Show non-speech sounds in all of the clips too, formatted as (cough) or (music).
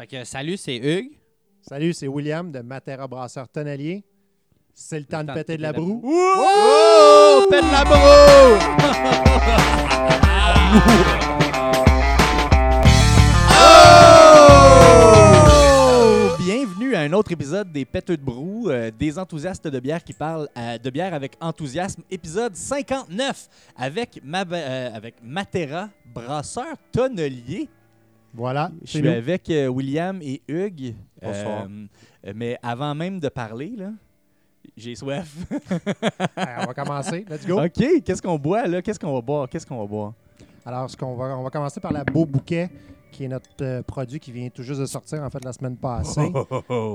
Fait que salut, c'est Hugues. Salut, c'est William de Matera Brasseur Tonnelier. C'est le temps de péter de la broue. Oh! Pète la broue! Oh! Bienvenue à un autre épisode des Pêteux de Brou, euh, des enthousiastes de bière qui parlent euh, de bière avec enthousiasme, épisode 59 avec, ma, euh, avec Matera, brasseur tonnelier. Voilà, Je suis nous. avec euh, William et Hugues. Bonsoir. Euh, mais avant même de parler, là, j'ai soif. Alors, (laughs) on va commencer. Let's go. OK, qu'est-ce qu'on boit là? Qu'est-ce qu'on va boire? Qu'est-ce qu'on va boire? Alors, ce qu'on va, on va commencer par la Beau Bouquet, qui est notre euh, produit qui vient tout juste de sortir, en fait, la semaine passée.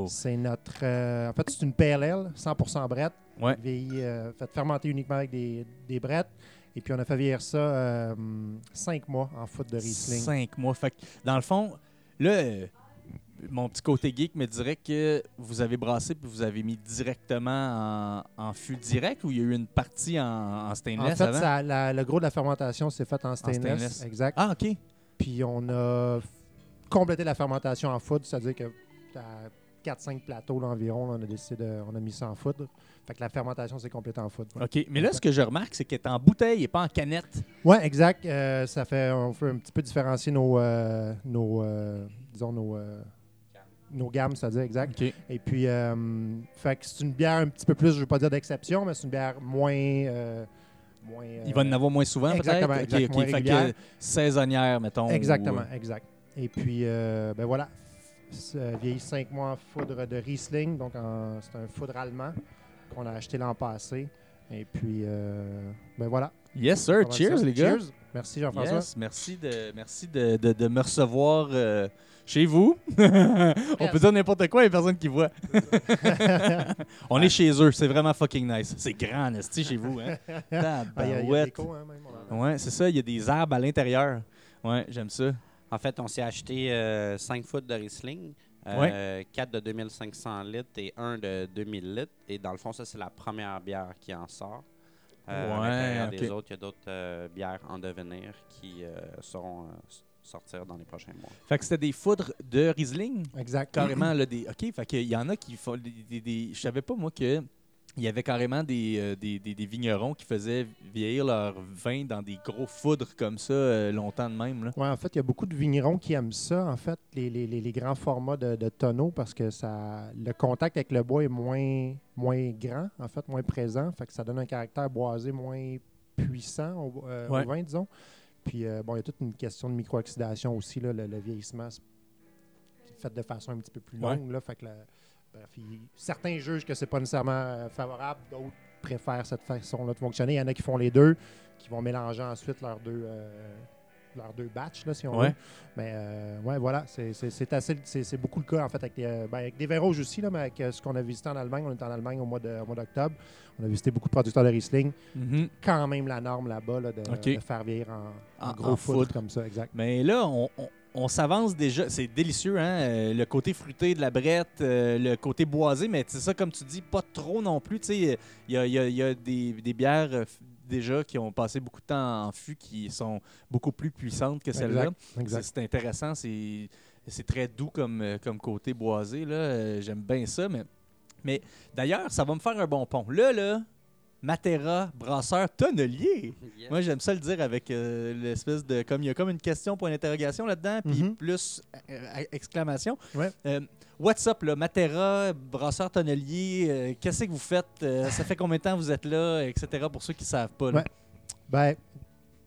C'est notre... euh, en fait, c'est une PLL, 100% brette. Ouais. Vieillie, euh, fermenter uniquement avec des, des brettes. Et puis, on a fait vieillir ça euh, cinq mois en foot de Riesling. Cinq mois. Fait que, dans le fond, là, euh, mon petit côté geek me dirait que vous avez brassé puis vous avez mis directement en, en fût direct ou il y a eu une partie en, en En stainless fait, avant? ça- la- le gros de la fermentation s'est fait en stainless. stainless. Exact. Ah, OK. Puis on a complété la fermentation en foudre, c'est-à-dire que à 4-5 plateaux là, environ, là, on a décidé de, on a mis ça en foudre. Fait que la fermentation s'est complétée en foudre. ouais. OK. Mais là, ce que je remarque, c'est qu'elle est en bouteille et pas en canette. Ouais, exact. Euh, ça fait, on fait un petit peu différencier nos, euh, nos euh, disons nos, euh, nos gammes, c'est-à-dire exact. OK. Et puis, euh, fait que c'est une bière un petit peu plus, je veux pas dire d'exception, mais c'est une bière moins, euh, moins. Il va en avoir moins souvent, peut-être? exactement, OK, exact, OK. moins Fait que saisonnière, mettons. Exactement, ou- exact. Et puis, euh, ben voilà, C'est, euh, vieilli 5 mois en foudre de Riesling, donc en- c'est un foudre allemand qu'on a acheté l'an passé. Et puis, euh, ben voilà. Yes, sir. Cheers, les gars. Cheers. Merci Jean-François. Yes, merci de, merci de, de- de me recevoir euh, chez vous. (laughs) On peut dire n'importe quoi, il n'y a personne qui voit. (laughs) On est chez eux, c'est vraiment fucking nice. C'est grand, Nasty, chez vous. Hein? (laughs) Ah, il y a- il y a, Tabarouette. l'écho, hein, même. Ouais, c'est ça, il y a des arbres à l'intérieur. Ouais, j'aime ça. En fait, on s'est acheté 5 foot de Riesling, 4 de 2500 litres et 1 de 2000 litres. Et dans le fond, ça, c'est la première bière qui en sort. Euh, Ouais, à l'intérieur ok. des autres, il y a d'autres euh, bières en devenir qui euh, seront euh, sortir dans les prochains mois. Fait que c'était des foudres de Riesling? Exact. Carrément, là, des. OK, fait qu'il y en a qui font. Des, des- des- je savais pas, moi, que. Il y avait carrément des, euh, des, des- des vignerons qui faisaient vieillir leur vin dans des gros foudres comme ça euh, longtemps de même. Là. Ouais, en fait, il y a beaucoup de vignerons qui aiment ça, en fait, les, les- les- grands formats de, de tonneaux, parce que ça, le contact avec le bois est moins, moins grand, en fait, moins présent. Fait que ça donne un caractère boisé moins puissant au, euh, au vin, disons. Puis, bon, il y a toute une question de micro-oxydation aussi, là, le, le vieillissement, c'est fait de façon un petit peu plus Ouais. longue. Là, fait que la- bref, il- certains jugent que c'est pas nécessairement euh, favorable, d'autres préfèrent cette façon-là de fonctionner. Il y en a qui font les deux, qui vont mélanger ensuite leurs deux, euh, leurs deux batchs, là, si on Ouais. veut. Mais euh, ouais, voilà, c'est- assez, c'est beaucoup le cas en fait avec, ben, avec des vins rouges aussi, là, mais avec ce qu'on a visité en Allemagne, on est en Allemagne au mois d'octobre. On a visité beaucoup de producteurs de Riesling. Mhm. Quand même la norme là-bas là, de, faire vieillir en, en En- gros en foudre foudre. comme ça, exact. Mais là, on, on- on s'avance déjà. C'est délicieux, hein? euh, le côté fruité de la brette, euh, le côté boisé, mais c'est ça, comme tu dis, pas trop non plus. Tu sais, il y a, y a- il y a des, des bières euh, déjà qui ont passé beaucoup de temps en fût qui sont beaucoup plus puissantes que celle-là. C'est intéressant, c'est très doux comme, comme côté boisé. là. J'aime bien ça, mais, mais d'ailleurs, ça va me faire un bon pont. Là, là, Matera, brasseur, tonnelier. Moi, j'aime ça le dire avec euh, l'espèce de. Comme il y a comme une question pour une interrogation là-dedans, puis Mhm. plus euh, exclamation. Ouais. Euh, what's up, là? Matera, brasseur tonnelier, euh, qu'est-ce que vous faites? Euh, ça fait combien de temps vous êtes là, etc. pour ceux qui ne savent pas. là? Ouais. Ben,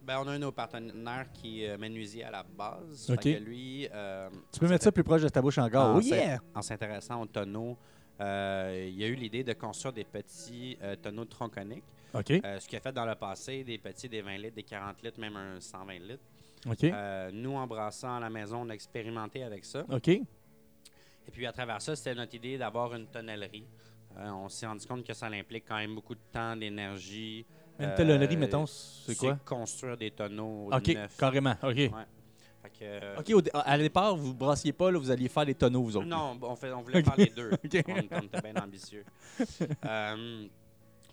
Ben, on a un de nos partenaires qui est euh, menuisier à la base. Fait que lui, euh, Tu peux mettre ça plus proche de ta bouche encore. Ah, Oh yeah! en s'intéressant aux tonneaux, euh, il a eu l'idée de construire des petits euh, tonneaux tronconiques. OK. Euh, ce qu'il a fait dans le passé, des petits, des 20 litres, des 40 litres, même un 120 litres. Nous, en brassant à la maison, on a expérimenté avec ça. OK. Et puis, à travers ça, c'était notre idée d'avoir une tonnellerie. Euh, on s'est rendu compte que ça implique quand même beaucoup de temps, d'énergie. Une Euh, tonnellerie, mettons, c'est quoi? construire des tonneaux OK, neufs. carrément. OK. Ouais. Fait que, euh, OK, au à départ, vous brassiez pas, là, vous alliez faire des tonneaux, vous autres. Non, on, fait, on voulait faire les deux. (laughs) On, on était bien ambitieux. (laughs) Euh,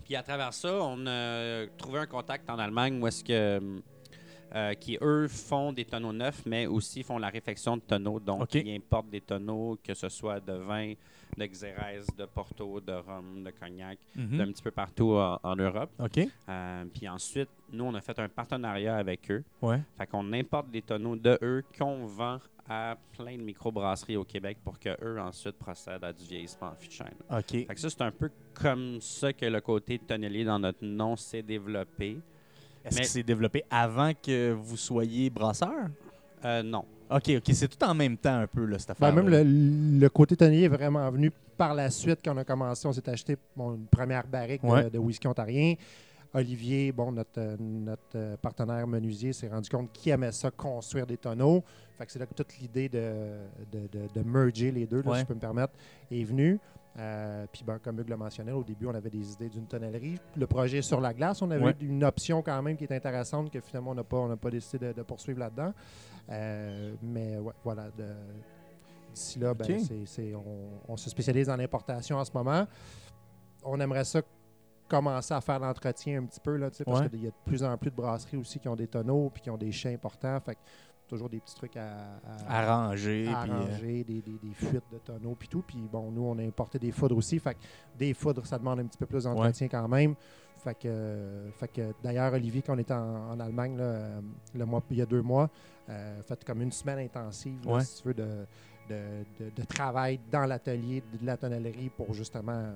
puis à travers ça, on a trouvé un contact en Allemagne où est-ce que euh, qui, eux, font des tonneaux neufs, mais aussi font la réfection de tonneaux. Donc, ils importent des tonneaux, que ce soit de vin, de Xérès, de Porto, de Rhum, de Cognac, Mhm. d'un petit peu partout en, en Europe. OK. Euh, puis ensuite, nous, on a fait un partenariat avec eux. Ouais. Fait qu'on importe des tonneaux de eux qu'on vend à plein de microbrasseries au Québec pour que eux ensuite procèdent à du vieillissement en fût de chêne. OK. Fait que ça, c'est un peu comme ça que le côté tonnelier dans notre nom s'est développé. Est-ce Mais- que c'est développé avant que vous soyez brasseur? Euh, non. OK, OK. C'est tout en même temps un peu, là, cette Ben, affaire. même le, le côté tonnelier est vraiment venu par la suite quand on a commencé. On s'est acheté bon, une première barrique de- Ouais. de, whisky ontarien. Olivier, bon, notre, euh, notre euh, partenaire menuisier, s'est rendu compte qu'il aimait ça, construire des tonneaux. Fait que c'est là que toute l'idée de, de, de- de merger les deux, là, Ouais. si je peux me permettre, est venue. Euh, puis, ben, comme Hugues l'a mentionné, au début, on avait des idées d'une tonnellerie. Le projet sur la glace, on avait Ouais. une option quand même qui est intéressante que finalement, on n'a pas, on n'a pas décidé de, de poursuivre là-dedans. Euh, mais ouais, voilà. de- D'ici là, ben, c'est- on, on se spécialise en importation en ce moment. On aimerait ça commencer à faire l'entretien un petit peu, là, parce qu'il y a de plus en plus de brasseries aussi qui ont des tonneaux puis qui ont des chais importants. Fait toujours des petits trucs à, à- Arrangé. à puis, euh, arranger, des, des- des fuites de tonneaux puis tout. Puis bon, nous, on a importé des foudres aussi. Fait que des foudres, ça demande un petit peu plus d'entretien quand même. Fait que, fait que d'ailleurs, Olivier, quand on était en, en Allemagne là, le mois, il y a deux mois, euh, fait comme une semaine intensive, là, Ouais. si tu veux, de, de, de- de travail dans l'atelier de la tonnellerie pour justement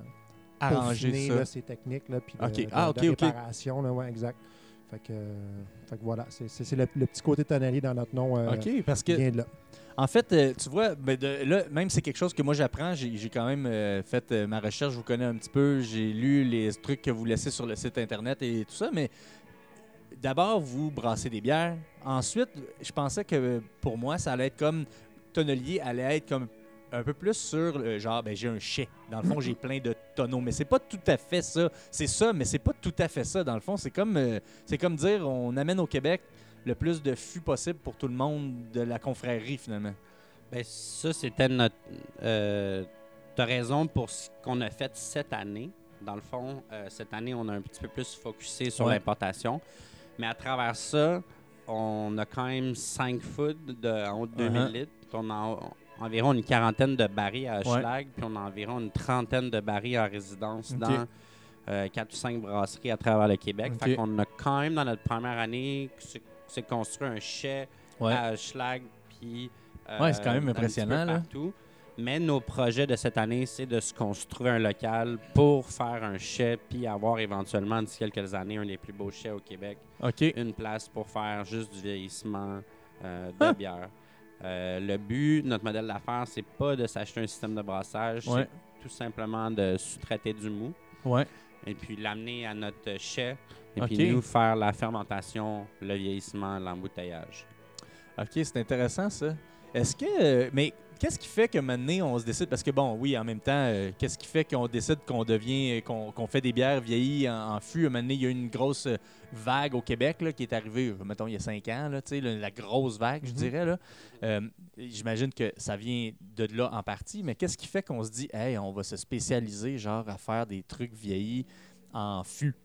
arranger peaufiner, ça. là, ces techniques là, puis de, Ah, de réparation. Là, ouais, exact. Fait que, fait que voilà, c'est le, le petit côté tonnelier dans notre nom euh, OK, parce qui que vient de là. En fait, euh, tu vois, ben, de- là, même c'est quelque chose que moi j'apprends. J'ai j'ai quand même euh, fait euh, ma recherche, je vous connais un petit peu. J'ai lu les trucs que vous laissez sur le site internet et tout ça, mais d'abord, vous brassez des bières. Ensuite, je pensais que pour moi, ça allait être comme tonnelier allait être comme un peu plus sur le genre, ben, j'ai un chai. Dans le fond, j'ai plein de tonneaux, mais c'est pas tout à fait ça. C'est ça, mais c'est pas tout à fait ça. Dans le fond, c'est comme, euh, c'est comme dire, on amène au Québec le plus de fûts possible pour tout le monde de la confrérie finalement. Ben, ça, c'était notre. Euh, T'as raison pour ce qu'on a fait cette année. Dans le fond, euh, cette année, on a un petit peu plus focusé sur Ouais. l'importation. Mais à travers ça, on a quand même 5 food de en haut de 2000 Uh-huh. litres. On a en- environ une quarantaine de barils à Schlag, puis on a environ une trentaine de barils en résidence dans 4 ou 5 brasseries à travers le Québec. Ok. Fait qu'on a quand même, dans notre première année, c'est- construit un chai Ouais. à Schlag, puis euh, Ouais, c'est quand même impressionnant, là. partout. Mais nos projets de cette année, c'est de se construire un local pour faire un chai, puis avoir éventuellement, d'ici quelques années, un des plus beaux chais au Québec. OK. Une place pour faire juste du vieillissement euh, de Ah. bière. Euh, le but, notre modèle d'affaires, c'est pas de s'acheter un système de brassage, Ouais. c'est tout simplement de sous-traiter du mou Ouais. et puis l'amener à notre chai et puis nous faire la fermentation, le vieillissement, l'embouteillage. OK, c'est intéressant ça. Est-ce que. euh, mais qu'est-ce qui fait que maintenant on se décide? Parce que, bon, oui, en même temps, euh, qu'est-ce qui fait qu'on décide qu'on devient. euh, qu'on fait des bières vieillies en, en fût? Maintenant, il y a eu une grosse euh, vague au Québec là, qui est arrivée, mettons, il y a cinq ans, là, tu sais, le- la grosse vague, je Mhm. dirais. là. Euh, J'imagine que ça vient de là en partie, mais qu'est-ce qui fait qu'on se dit, hey, on va se spécialiser, genre, à faire des trucs vieillis en fût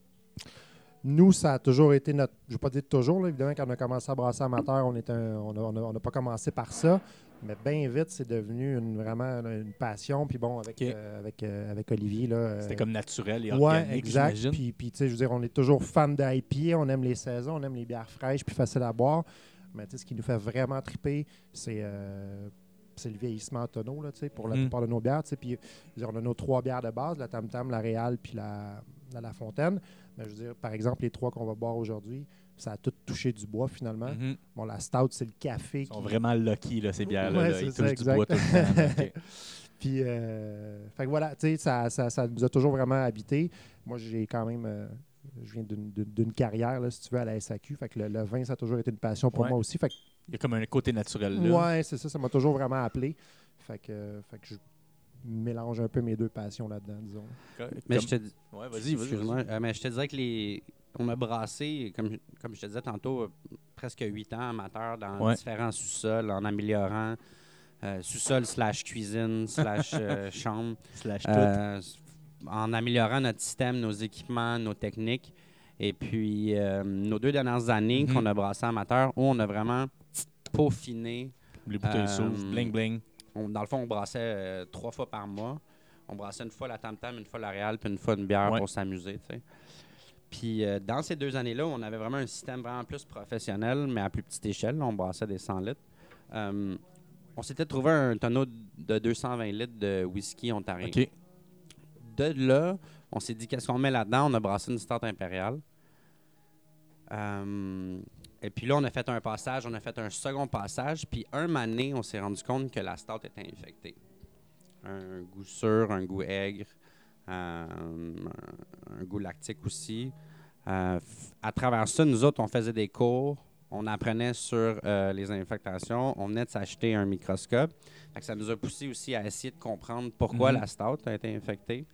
Nous, ça a toujours été notre. Je ne vais pas dire toujours, là, évidemment, quand on a commencé à brasser amateur, on n'a on a- on n'a pas commencé par ça. Mais bien vite, c'est devenu une, vraiment une passion. Puis bon, avec, euh, avec, euh, avec Olivier. là, C'était euh, comme naturel et Ouais, organique, exact. j'imagine. Puis, puis, tu sais, je veux dire, on est toujours fan d'IPA, on aime les saisons, on aime les bières fraîches puis faciles à boire. Mais tu sais, ce qui nous fait vraiment triper, c'est c'est le vieillissement en tonneau, là, tu sais, pour la Mm. plupart de nos bières. tu sais. Puis, je veux dire, on a nos trois bières de base, la Tam Tam, la Réal puis la, la, La Fontaine. Mais je veux dire, par exemple, les trois qu'on va boire aujourd'hui, ça a tout touché du bois finalement. Mhm. Bon, la Stout, c'est le café Ils sont qui, vraiment lucky, là, ces bières-là. Ouais, là. Ils ça, touchent du bois tout le temps. (laughs) Puis, euh, fait que voilà, tu sais, ça, ça, ça nous a toujours vraiment habité. Moi, j'ai quand même, euh, je viens d'une- carrière, là, si tu veux, à la SAQ. Fait que le, le vin, ça a toujours été une passion pour Ouais. moi aussi. Fait que, Il y a comme un côté naturel là. ouais, c'est ça, ça m'a toujours vraiment appelé. Fait que, euh, fait que je mélange un peu mes deux passions là-dedans, disons. Mais Comme- je te dis, Ouais, vas-y, vas-y. Excuse-moi, euh, mais je te disais que les. On a brassé, comme, comme je te disais tantôt, euh, presque huit ans amateur dans Ouais. différents sous-sols en améliorant euh, sous-sol slash cuisine slash euh, (laughs) chambre, Slash tout. euh, en améliorant notre système, nos équipements, nos techniques. Et puis, euh, nos deux dernières années Mhm. qu'on a brassé amateur, où on a vraiment peaufiné. Les bouteilles Euh, s'ouvrent, bling bling. On- dans le fond, on brassait euh, trois fois par mois. On brassait une fois la Tam Tam, une fois la Real, puis une fois une bière Ouais. pour s'amuser. Puis euh, dans ces deux années-là, on avait vraiment un système vraiment plus professionnel, mais à plus petite échelle. On brassait des 100 litres. Euh, on s'était trouvé un tonneau de 220 litres de whisky ontarien. De là, on s'est dit qu'est-ce qu'on met là-dedans? On a brassé une start impériale. Euh, et puis là, on a fait un passage, on a fait un second passage. Puis un mané, on s'est rendu compte que la start était infectée. Un goût sûr, un goût aigre, euh, un goût lactique aussi. Euh, à travers ça, nous autres, on faisait des cours, on apprenait sur euh, les infectations, on venait de s'acheter un microscope. Ça nous a poussé aussi à essayer de comprendre pourquoi Mhm. la stout a été infectée.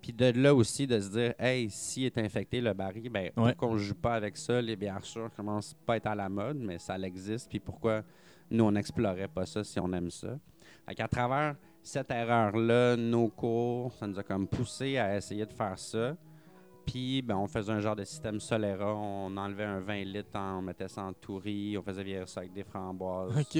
Puis de là aussi, de se dire, hey, s'il est infecté le baril, ben, Ouais. pourquoi on ne joue pas avec ça? Les bières sûres commencent pas à être à la mode, mais ça existe. Puis pourquoi nous, on n'explorait pas ça si on aime ça? Fait qu'à travers cette erreur-là, nos cours, ça nous a comme poussé à essayer de faire ça. Puis, ben, on faisait un genre de système Solera. On enlevait un 20 litres, on mettait ça en tourie, on faisait vieillir ça avec des framboises. OK.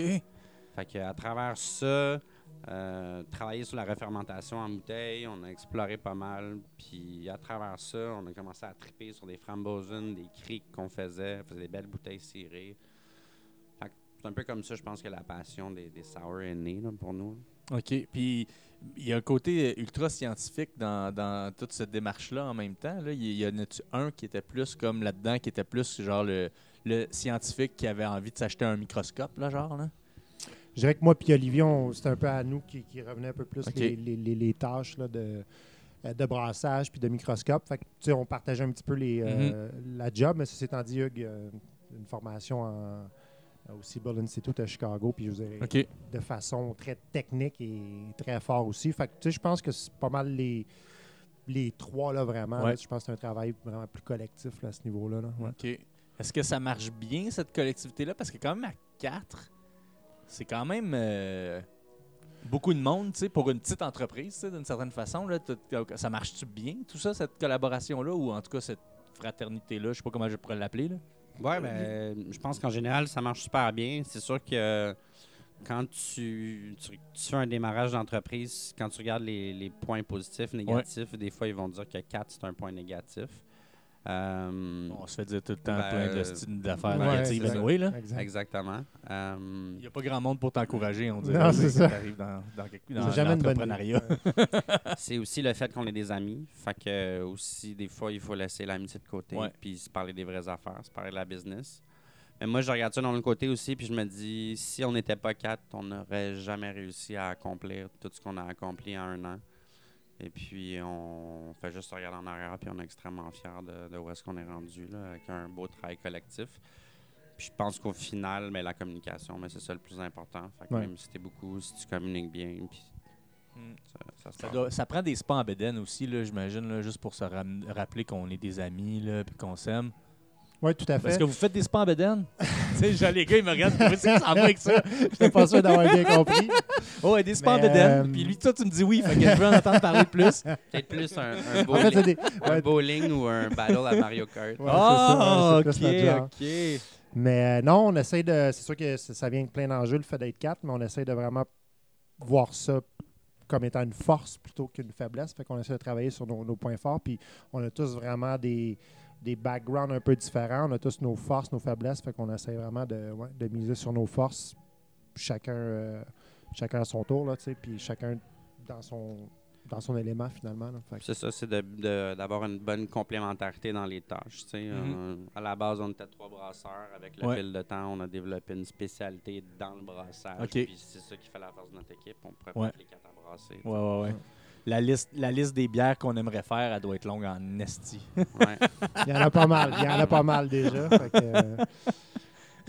Fait que à travers ça, euh, travailler sur la refermentation en bouteille, on a exploré pas mal. Puis à travers ça, on a commencé à triper sur des frambozen, des criques qu'on faisait, on faisait des belles bouteilles cirées. C'est un peu comme ça, je pense que la passion des, sour est née pour nous. OK. Puis il y a un côté ultra scientifique dans, toute cette démarche-là en même temps. Il y, en a-tu un qui était plus comme là-dedans, qui était plus genre le, le scientifique qui avait envie de s'acheter un microscope, là, genre? Là? Je dirais que moi et Olivier, c'était un peu à nous qui, qui revenait un peu plus les, les- les- les tâches là, de, euh, de brassage puis de microscope. Fait que, tu sais, on partageait un petit peu les, euh, la job, mais ceci étant dit, Hugues, euh, une formation en, au Siebel Institute à Chicago, puis je vous dirais, OK. de façon très technique et très fort aussi. Fait que, tu sais, je pense que c'est pas mal les, les trois, là, vraiment. Ouais. là. je pense que c'est un travail vraiment plus collectif là, à ce niveau-là. là. Ouais. OK. Est-ce que ça marche bien, cette collectivité-là? Parce que quand même, à 4, c'est quand même euh, beaucoup de monde, pour une petite entreprise, d'une certaine façon. Là, ça marche-tu bien, tout ça, cette collaboration-là, ou en tout cas cette fraternité-là? Je sais pas comment je pourrais l'appeler. Ouais, ben, je pense qu'en général, ça marche super bien. C'est sûr que quand tu, tu, tu fais un démarrage d'entreprise, quand tu regardes les, les points positifs, négatifs, des fois, ils vont dire que 4, c'est un point négatif. Euh, On se fait dire tout le temps Ben, plein de styles d'affaires ouais, négatives, là. Exact. Exactement. Euh, Il n'y a pas grand monde pour t'encourager, on dirait. Non, c'est ça. arrives dans, dans, jamais l'entrepreneuriat. (laughs) c'est aussi le fait qu'on est des amis. Fait que euh, aussi, des fois, il faut laisser l'amitié de côté Ouais. puis se parler des vraies affaires, se parler de la business. Mais moi, je regarde ça dans le côté aussi, puis je me dis, si on n'était pas quatre, on n'aurait jamais réussi à accomplir tout ce qu'on a accompli en un an. Et puis, on fait juste regarder en arrière, puis on est extrêmement fiers de, de où est-ce qu'on est rendu, là, avec un beau travail collectif. Puis je pense qu'au final, mais la communication, mais c'est ça le plus important. Fait que Ouais. même si t'es beaucoup, si tu communiques bien, puis Mm. ça, ça se Ça, doit- ça prend des spas en bédaine aussi, là, j'imagine, là, juste pour se rappeler qu'on est des amis là, puis qu'on s'aime. Oui, tout à fait. Est-ce que vous faites des spas en bédaine? (laughs) tu sais, les gars, ils me regardent. Qu'est-ce que ça va avec ça? Je n'étais pas sûr d'avoir bien compris. Oh, ouais, des spas en euh, Puis lui, toi, tu me dis oui. Fait que je veux en entendre parler plus. Peut-être plus un, un, En fait, c'est bowling, des- un ouais, bowling ou un battle à Mario Kart. Ouais, Ah, c'est ça, ouais, c'est plus notre genre. ok, ok. Mais euh, non, on essaie de. C'est sûr que ça ça vient de plein d'enjeux, le fait d'être quatre, mais on essaie de vraiment voir ça comme étant une force plutôt qu'une faiblesse. Fait qu'on essaie de travailler sur nos, nos points forts. Puis on a tous vraiment des, des backgrounds un peu différents. On a tous nos forces, nos faiblesses. Fait qu'on essaie vraiment de, ouais, de miser sur nos forces. Chacun, euh, chacun à son tour, là, tu sais, puis chacun dans son, dans son élément finalement. C'est ça, c'est d'avoir une bonne complémentarité dans les tâches. tu sais. Mhm. Euh, à la base, on était trois brasseurs. Avec le Ouais. fil de temps, on a développé une spécialité dans le brassage. Puis c'est ça qui fait la force de notre équipe. On pourrait Ouais. pas les quatre à brasser. Ouais, ouais, ouais. La liste, la liste des bières qu'on aimerait faire, elle doit être longue en esti. Ouais. (laughs) Il y en a pas mal. Il y en a pas mal déjà. Fait que, euh,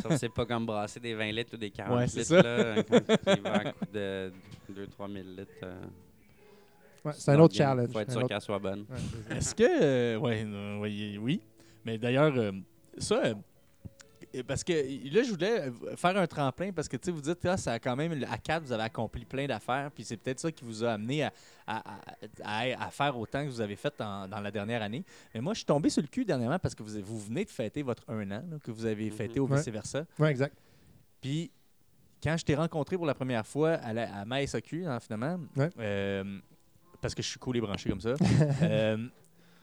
Ça, c'est pas comme brasser des 20 litres ou des 40 Ouais, c'est litres. Là, quand il va à coup de 2-3 000 litres. euh, ouais, c'est un autre challenge. faut être sûr autre- qu'elle soit bonne. Est-ce que. euh, ouais, euh, oui, oui. Mais d'ailleurs, euh, ça, euh, parce que là, je voulais euh, faire un tremplin parce que tu sais, vous dites, ah, ça a quand même, à 4, vous avez accompli plein d'affaires, puis c'est peut-être ça qui vous a amené à, à- à- à faire autant que vous avez fait en- dans la dernière année. Mais moi, je suis tombé sur le cul dernièrement parce que vous, vous venez de fêter votre un an, là, que vous avez Mhm. fêté au vice-versa. Oui, exact. Puis, quand je t'ai rencontré pour la première fois à, la, à ma SAQ, hein, finalement, Ouais. euh, parce que je suis cool et branché comme ça, (laughs) euh,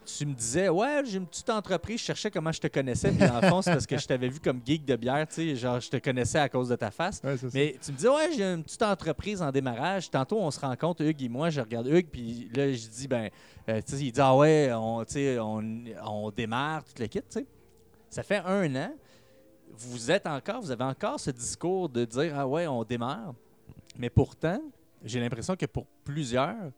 tu me disais, ouais, j'ai une petite entreprise, je cherchais comment je te connaissais. Puis, en fond, c'est parce que je t'avais vu comme geek de bière, tu sais, genre, je te connaissais à cause de ta face. Ouais. Mais tu me disais, ouais, j'ai une petite entreprise en démarrage. Tantôt, on se rencontre, Hugues et moi. Je regarde Hugues, puis là, je dis, ben, euh, tu sais, il dit, ah ouais, on, tu sais, on, on démarre, tout le kit, tu sais. Ça fait un an. Vous êtes encore, vous avez encore ce discours de dire, ah ouais, on démarre. Mais pourtant, j'ai l'impression que pour plusieurs,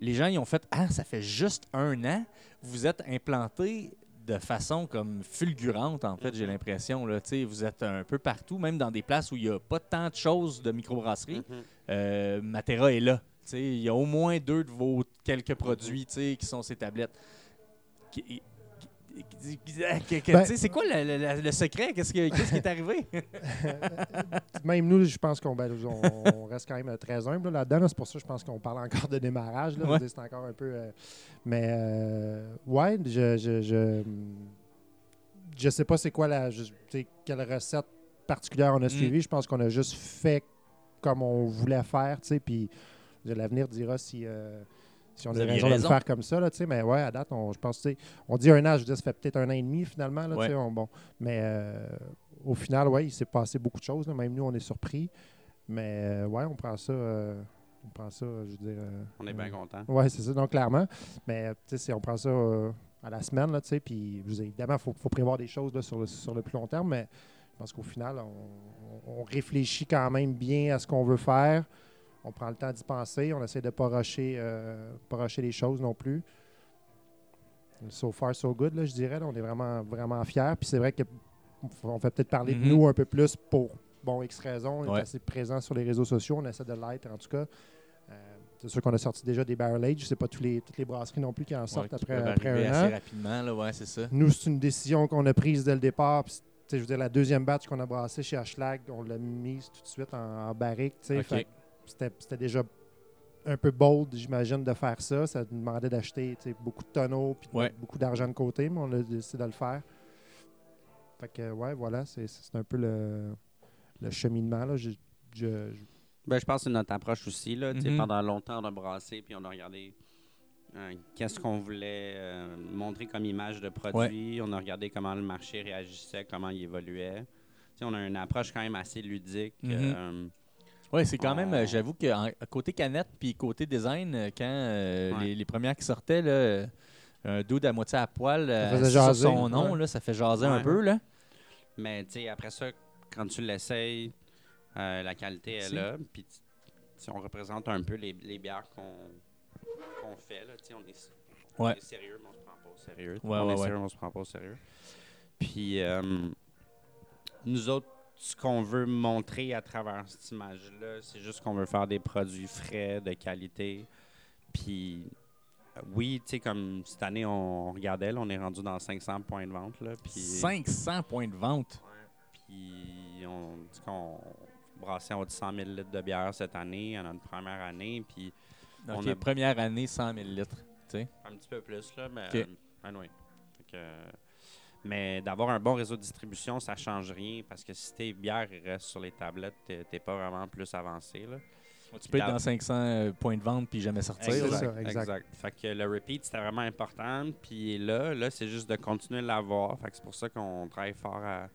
les gens, ils ont fait, ah, ça fait juste un an. Vous êtes implanté de façon comme fulgurante, en fait, j'ai l'impression. Là, Tu sais, vous êtes un peu partout, même dans des places où il n'y a pas tant de choses de microbrasserie. Mhm. Euh, Matera est là. Tu sais, Il y a au moins deux de vos quelques produits tu sais, qui sont ces tablettes. Qui- Ben- c'est quoi le, le- le secret? Qu'est-ce qui, qu'est-ce qui est arrivé? (laughs) Même nous, je pense qu'on ben, on, reste quand même euh, très humble là, là-dedans. là. C'est pour ça que je pense qu'on parle encore de démarrage. Là. Ouais. C'est encore un peu. euh, mais euh, ouais, je, je, je, je sais pas c'est quoi la. je- quelle recette particulière on a Mm. suivi. Je pense qu'on a juste fait comme on voulait faire. Puis l'avenir dira si. euh, si on a raison, de le faire comme ça, là, mais ouais, à date, on, je pense, on dit un an, je veux dire, ça fait peut-être un an et demi finalement, là, Ouais. on- bon, mais euh, au final, ouais, il s'est passé beaucoup de choses. là. Même nous, on est surpris. Mais euh, ouais, on prend ça. euh, on prend ça, je veux dire. euh, On est bien content. Ouais, c'est ça, donc clairement. Mais on prend ça à la semaine, là. Puis évidemment, il faut, faut prévoir des choses là, sur, le, sur le plus long terme. Mais je pense qu'au final, on réfléchit quand même bien à ce qu'on veut faire. On prend le temps d'y penser. On essaie de ne pas rusher, euh, pas rusher les choses non plus. So far, so good, là, je dirais. là. on est vraiment, vraiment fiers. Puis c'est vrai que on fait peut-être parler Mhm. de nous un peu plus pour bon X raisons. On Ouais. est assez présent sur les réseaux sociaux. On essaie de l'être, en tout cas. Euh, c'est sûr qu'on a sorti déjà des barrel age. C'est pas tous les, toutes les brasseries non plus qui en sortent Ouais, après, après un assez an. rapidement, là, ouais, c'est ça. Nous, c'est une décision qu'on a prise dès le départ. Puis, je veux dire, la deuxième batch qu'on a brassée chez Ashlag, on l'a mise tout de suite en, en barrique. Fait C'était déjà un peu bold, j'imagine, de faire ça. Ça nous demandait d'acheter beaucoup de tonneaux puis Ouais. beaucoup d'argent de côté, mais on a décidé de le faire. Fait que, ouais, voilà, c'est c'est un peu le, le cheminement. Là. Je, je- je- Ben, je pense que c'est notre approche aussi. Là. Mhm. Pendant longtemps, on a brassé puis on a regardé euh, qu'est-ce qu'on voulait euh, montrer comme image de produit. On a regardé comment le marché réagissait, comment il évoluait. On a une approche quand même assez ludique. Mhm. euh, Oui, c'est quand même, euh, j'avoue que en- côté canette puis côté design, euh, quand euh, Ouais. les, les premières qui sortaient, là, euh, un dude à moitié à poil euh, faisait assis sur jaser, son nom, ouais. là, ça fait jaser un Ouais. peu. Là. mais tu sais, après ça, quand tu l'essayes, euh, la qualité est Si. là. Puis tu- tu sais, on représente un peu les, les bières qu'on qu'on fait. Là. Tu sais, On, est, on Ouais. est sérieux, mais on se prend pas au sérieux. Ouais, on ouais, est ouais. sérieux, mais on se prend pas au sérieux. Puis euh, nous autres, ce qu'on veut montrer à travers cette image-là, c'est juste qu'on veut faire des produits frais, de qualité. Puis euh, oui, tu sais, comme cette année, on regardait, là, on est rendu dans 500 points de vente. Là, puis, 500 points de vente? puis on dit qu'on brassait en haut de 100 000 litres de bière cette année, à notre première année. Puis On a- première année, 100 000 litres. tu sais. un petit peu plus, là, mais. Ok. euh, anyway. Fait que, euh, mais d'avoir un bon réseau de distribution, ça change rien parce que si tes bières restent sur les tablettes, t'es pas vraiment plus avancé. Là. Tu peux être La- dans 500 euh, points de vente puis jamais sortir. C'est là. ça, exact. Fait que le repeat, c'était vraiment important. Puis là, là c'est juste de continuer de l'avoir. Fait que c'est pour ça qu'on travaille fort à,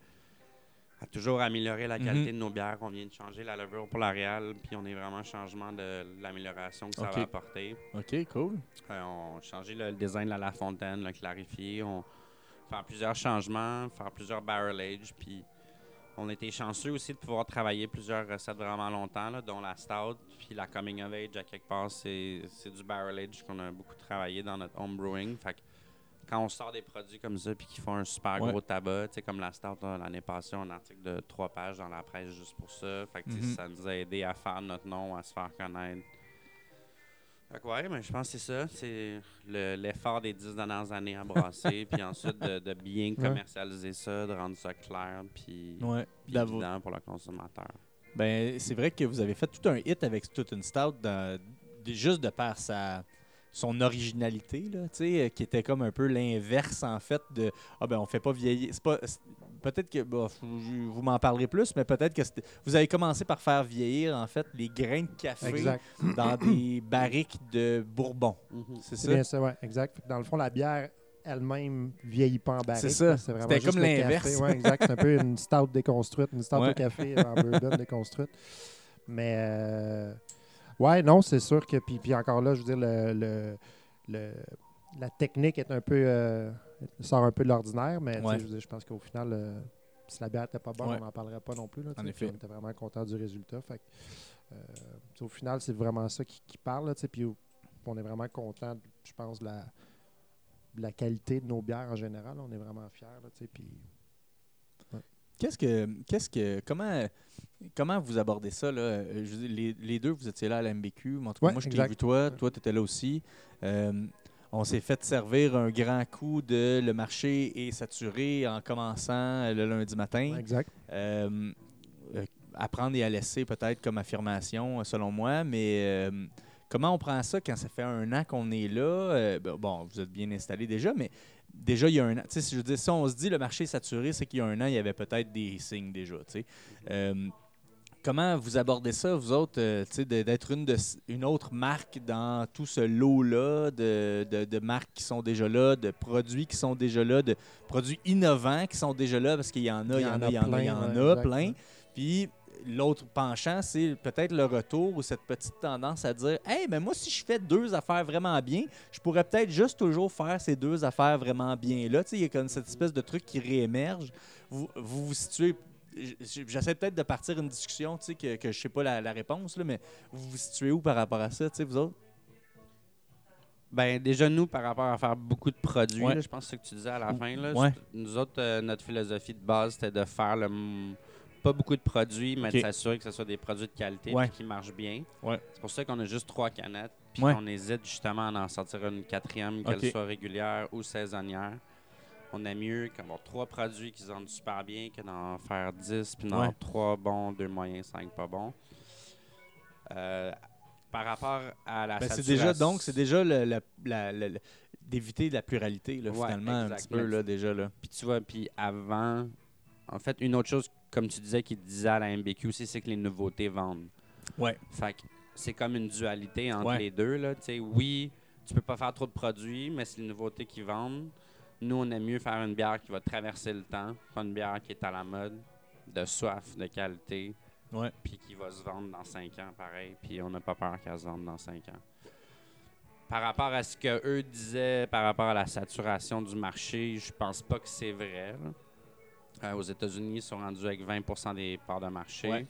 à toujours améliorer la qualité Mhm. de nos bières. On vient de changer la levure pour la Real, puis on est vraiment en changement de l'amélioration que ça va apporter. OK, cool. Euh, on a changé le design de la fontaine, le clarifié. On faire plusieurs changements, faire plusieurs barrel age. Puis on était chanceux aussi de pouvoir travailler plusieurs recettes vraiment longtemps, là, dont la stout. Puis la coming of age, à quelque part, c'est du barrel age qu'on a beaucoup travaillé dans notre home brewing. Fait que quand on sort des produits comme ça puis qui font un super Ouais. gros tabac, tu sais, comme la stout l'année passée, un article de trois pages dans la presse juste pour ça. Fait que Mhm. ça nous a aidé à faire notre nom, à se faire connaître. Ouais, mais je pense que c'est ça. C'est le- l'effort des dix dernières années à brasser, (laughs) puis ensuite de, de bien commercialiser ça, de rendre ça clair, puis, Ouais. puis D'avoir- évident pour le consommateur. Ben, c'est vrai que vous avez fait tout un hit avec toute une stout, dans- de- juste de par sa son originalité, là, tu sais, euh, qui était comme un peu l'inverse, en fait, de « Ah ben, on fait pas vieillir... » C'est pas... Peut-être que... bah, vous m'en parlerez plus, mais peut-être que vous avez commencé par faire vieillir, en fait, les grains de café Exact. dans des (clears throat) barriques de bourbon. C'est C'est ça? bien ça, ouais, exact. Dans le fond, la bière elle-même vieillit pas en barrique. C'est ça. C'était comme l'inverse. Ouais, exact. C'est un peu une (laughs) stout déconstruite, une stout Ouais. au café en bourbon déconstruite. Mais euh, ouais, non, c'est sûr que puis, puis encore là, je veux dire le, le- le- la technique est un peu euh, sort un peu de l'ordinaire, mais Ouais. je, veux dire, je pense qu'au final, euh, si la bière n'était pas bonne, Ouais. on n'en parlerait pas non plus. Là, En effet. On était vraiment content du résultat. Fait euh, au final, c'est vraiment ça qui, qui parle. là, Puis on est vraiment content, je pense, de la, de la qualité de nos bières en général. On est vraiment fiers. Puis Qu'est-ce que, qu'est-ce que, comment, comment vous abordez ça là? Euh, je les, les deux, vous étiez là à la MBQ. En tout cas, Ouais, moi, je t'ai vu toi. Toi, tu étais là aussi. Euh, on s'est fait servir un grand coup de le marché est saturé en commençant euh, le lundi matin. exact. Euh, euh, à prendre et à laisser peut-être comme affirmation, euh, selon moi, mais euh, comment on prend ça quand ça fait un an qu'on est là? Euh, ben, bon, vous êtes bien installé déjà, mais déjà, il y a un an. Tu sais, si je dire, si on se dit le marché est saturé, c'est qu'il y a un an, il y avait peut-être des signes déjà. Comment vous abordez ça, vous autres, euh, d'être une, de, une autre marque dans tout ce lot-là de, de- de marques qui sont déjà là, de produits qui sont déjà là, de produits innovants qui sont déjà là, parce qu'il y en a, il y en a, il y en a, il y en a plein. Puis l'autre penchant, c'est peut-être le retour ou cette petite tendance à dire Hey, mais moi, si je fais deux affaires vraiment bien, je pourrais peut-être juste toujours faire ces deux affaires vraiment bien là. Il y a comme cette espèce de truc qui réémerge. Vous vous, vous situez. J'essaie peut-être de partir une discussion, tu sais, que, que je sais pas la, la réponse, là, mais vous vous situez où par rapport à ça, tu sais, vous autres? Ben, déjà, nous, par rapport à faire beaucoup de produits, Ouais. là, je pense que c'est ce que tu disais à la fin. Là, Ouais. Nous autres, euh, notre philosophie de base, c'était de faire le pas beaucoup de produits, mais de s'assurer que ce soit des produits de qualité Ouais. qui marchent bien. C'est pour ça qu'on a juste trois canettes. Puis Ouais. on hésite justement à en sortir une quatrième, qu'elle soit régulière ou saisonnière. On a mieux qu'avoir trois produits qui se vendent super bien que d'en faire dix, puis d'en Ouais. avoir trois bons, deux moyens, cinq pas bons. Euh, par rapport à la Ben, c'est déjà, donc, c'est déjà le- la- d'éviter la pluralité, là, Ouais, finalement, un petit peu, là, déjà. Là. Puis tu vois, puis avant, en fait, une autre chose, comme tu disais, qui disait à la MBQ aussi, c'est que les nouveautés vendent. Ouais. Fait que c'est comme une dualité entre Ouais. les deux. Là. Tu sais, oui, tu peux pas faire trop de produits, mais c'est les nouveautés qui vendent. Nous, on aime mieux faire une bière qui va traverser le temps, pas une bière qui est à la mode, de soif, de qualité, puis qui va se vendre dans 5 ans, pareil. Puis on n'a pas peur qu'elle se vende dans 5 ans. Par rapport à ce que eux disaient par rapport à la saturation du marché, je pense pas que c'est vrai. Euh, aux États-Unis, ils sont rendus avec 20% des parts de marché. Ouais.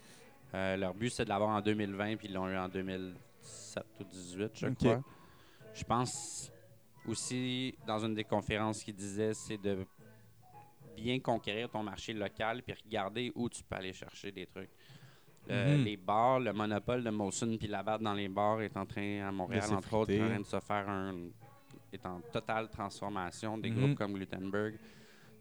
Euh, leur but, c'est de l'avoir en 2020, puis ils l'ont eu en 2017 ou 2018, je crois. Je pense aussi, dans une des conférences qui disait, c'est de bien conquérir ton marché local, puis regarder où tu peux aller chercher des trucs. Le- Mhm. Les bars, le monopole de Molson puis Labatt dans les bars est en train, à Montréal, entre autres, en train de se faire un. est en totale transformation. Des Mhm. groupes comme Glutenberg,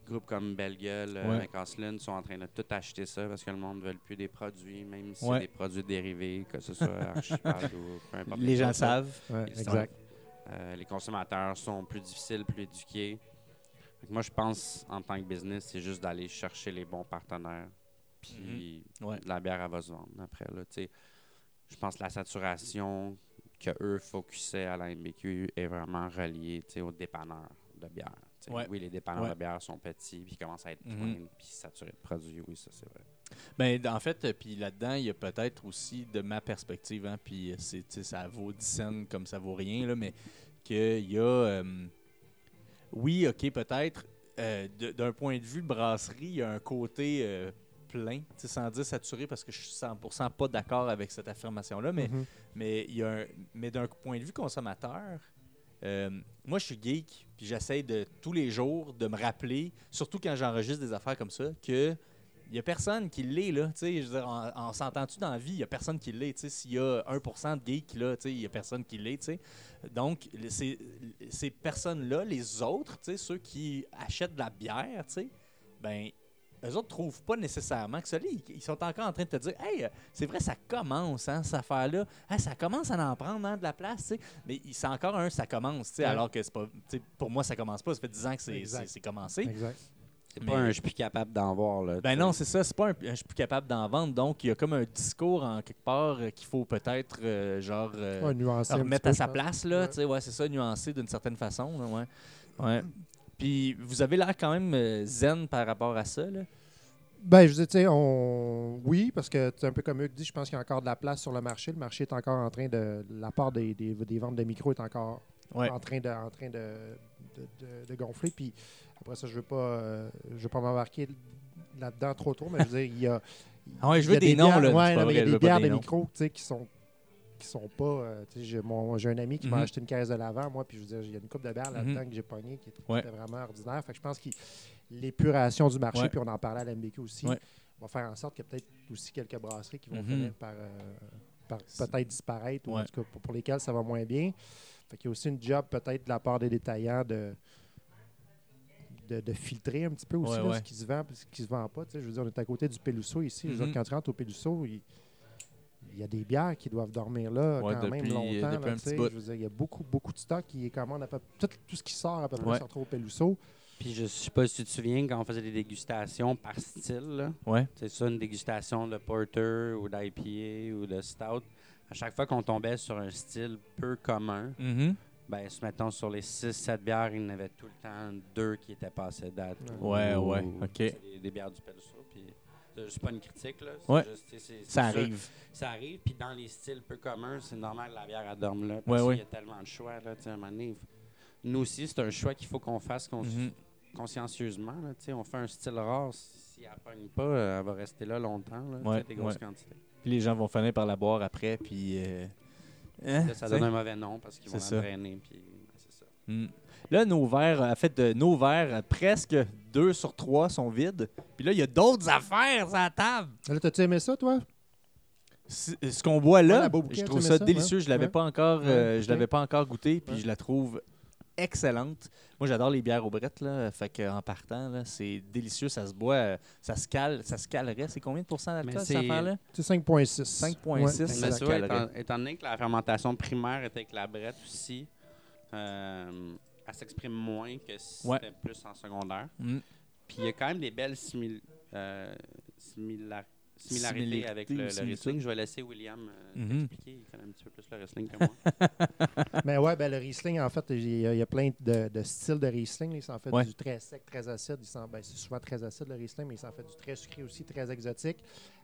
groupes comme Belle Gueule, euh, Ouais. McCaslin sont en train de tout acheter ça parce que le monde ne veut plus des produits, même si Ouais. c'est des produits dérivés, que ce soit Archipel (laughs) ou peu importe. Les gens savent. Ouais, sont- exact. Euh, les consommateurs sont plus difficiles, plus éduqués. Moi, je pense, en tant que business, c'est juste d'aller chercher les bons partenaires. Puis Mhm. Ouais. la bière, elle va se vendre après. Là, je pense que la saturation que eux focusaient à la MBQ est vraiment reliée aux dépanneurs de bière. Ouais. Oui, les dépanneurs Ouais. de bière sont petits, puis ils commencent à être pleins, puis saturés de produits. Oui, ça, c'est vrai. Ben, en fait, euh, puis là-dedans, il y a peut-être aussi, de ma perspective, hein, puis euh, ça vaut 10 cents comme ça vaut rien, là, mais qu'il y a. euh, oui, OK, peut-être, euh, d'un point de vue brasserie, il y a un côté euh, plein, sans dire saturé, parce que je suis 100% pas d'accord avec cette affirmation-là, mais Mhm. mais, il y a un- mais d'un point de vue consommateur, euh, moi je suis geek, puis j'essaie de tous les jours de me rappeler, surtout quand j'enregistre des affaires comme ça, que il y a personne qui l'est, là. Tu sais, je veux dire, en, en s'entend-tu dans la vie, il y a personne qui l'est. Tu sais, s'il y a 1% de geeks, là, tu sais, il y a personne qui l'est, tu sais. Donc, ces, ces personnes-là, les autres, tu sais, ceux qui achètent de la bière, tu sais, ben, eux autres trouvent pas nécessairement que ça l'est. Ils- sont encore en train de te dire, hey, c'est vrai, ça commence, hein, cette affaire-là. Hey, ça commence à en prendre hein, de la place, tu sais. Mais c'est encore un, ça commence, tu sais, Ouais. alors que c'est pas, pour moi, ça commence pas. Ça fait 10 ans que c'est commencé. Exact. C'est pas un je suis plus capable d'en voir. Là, Ben non, c'est ça. C'est pas un, je suis plus capable d'en vendre. Donc, il y a comme un discours en quelque part euh, qu'il faut peut-être, euh, genre, euh, Ouais, nuancer remettre à sa pense. place, là. Ouais. Tu sais, ouais, c'est ça, nuancer d'une certaine façon, là, ouais. Ouais. Puis, vous avez l'air quand même euh, zen par rapport à ça, là. Ben, je tu sais, on... oui, parce que c'est un peu comme Hugues dit, je pense qu'il y a encore de la place sur le marché. Le marché est encore en train de. La part des, des, des ventes de micros est encore Ouais. en train de, en train de, de, de- de gonfler. Puis après ça, je ne veux pas, euh, je veux pas m'embarquer là-dedans trop tôt, mais je veux dire, il y a. Ah ouais, je veux a des noms, bières- là. Ouais, non, il y a des bières des de sais, qui sont qui sont pas. euh, j'ai, un ami qui Mhm. m'a acheté une caisse de l'avant, moi, puis je veux dire, il y a une coupe de là-dedans Mhm. que j'ai pogné qui était, qui Ouais. était vraiment ordinaire. Fait que je pense que l'épuration du marché, puis on en parlait à l'MBQ aussi, va faire en sorte qu'il y a peut-être aussi quelques brasseries qui vont Mhm. finir par, euh, par peut-être disparaître, ou en tout cas pour, pour lesquelles ça va moins bien. Fait qu'il y a aussi une job peut-être de la part des détaillants de, de, de filtrer un petit peu aussi Ouais, là, ouais. ce qui se vend et ce qui se vend pas. Tu sais, je veux dire, on est à côté du Peluso ici. Je veux dire, Mhm. quand tu rentres au Peluso, il, il y a des bières qui doivent dormir là Ouais, quand même longtemps. là, je veux dire, il y a beaucoup, beaucoup de stock qui est commande. à peu- Tout, tout ce qui sort à peu près Ouais. se retrouve au Peluso. Puis je sais pas si tu te souviens quand on faisait des dégustations par style. C'est ça, une dégustation de porter ou d'IPA ou de stout. À chaque fois qu'on tombait sur un style peu commun, Mhm. Ben, se mettons sur les 6-7 bières, il y en avait tout le temps deux qui étaient passées date. Ouais, ou- ouais, ou ok. c'est Des, des bières du Peluso. Puis c'est c'est pas une critique, là. Ouais. juste, Ça sûr, arrive. Ça arrive, puis dans les styles peu communs, c'est normal que la bière elle dorme là. Parce ouais. qu'il y a tellement de choix, là, tu sais, à un moment donné, Nous aussi, c'est un choix qu'il faut qu'on fasse cons- Mhm. consciencieusement. Là, tu sais, on fait un style rare, si elle ne pogne pas, elle va rester là longtemps, là, des grosses quantités. Puis les gens vont finir par la boire après, puis... euh, hein, Là, ça donne un mauvais nom parce qu'ils vont drainer. Puis, ben, c'est ça. Mm. Là, nos verres, en fait, de nos verres, euh, presque deux sur trois sont vides. Puis là, il y a d'autres affaires sur la table. Là, t'as-tu aimé ça, toi? Ce qu'on boit là, bouquet, je trouve ça ça, délicieux. ouais. Je l'avais Ouais. pas encore, euh, je l'avais pas encore goûté, puis Ouais. je la trouve excellente. Moi, j'adore les bières au brett là. Fait que en partant là, c'est délicieux, ça se boit, euh, ça se cale, ça se calerait. C'est combien de pourcents d'alcool cette c'est- affaire-là? C'est 5,6. 5,6, Ouais, ça étant, étant donné que la fermentation primaire était avec la brette aussi, euh, elle s'exprime moins que si Ouais. c'était plus en secondaire. Mm. Puis il y a quand même des belles simil- euh, simila- similarités Similarités avec le, le wrestling. Je vais laisser William euh, Mhm. t'expliquer. Il connaît un petit peu plus le wrestling que moi. (laughs) Mais ouais, ben, le Riesling, en fait, il y a, il y a plein de, de styles de Riesling. Il s'en fait Ouais. du très sec, très acide. Ben, c'est souvent très acide, le Riesling, mais il s'en fait du très sucré aussi, très exotique.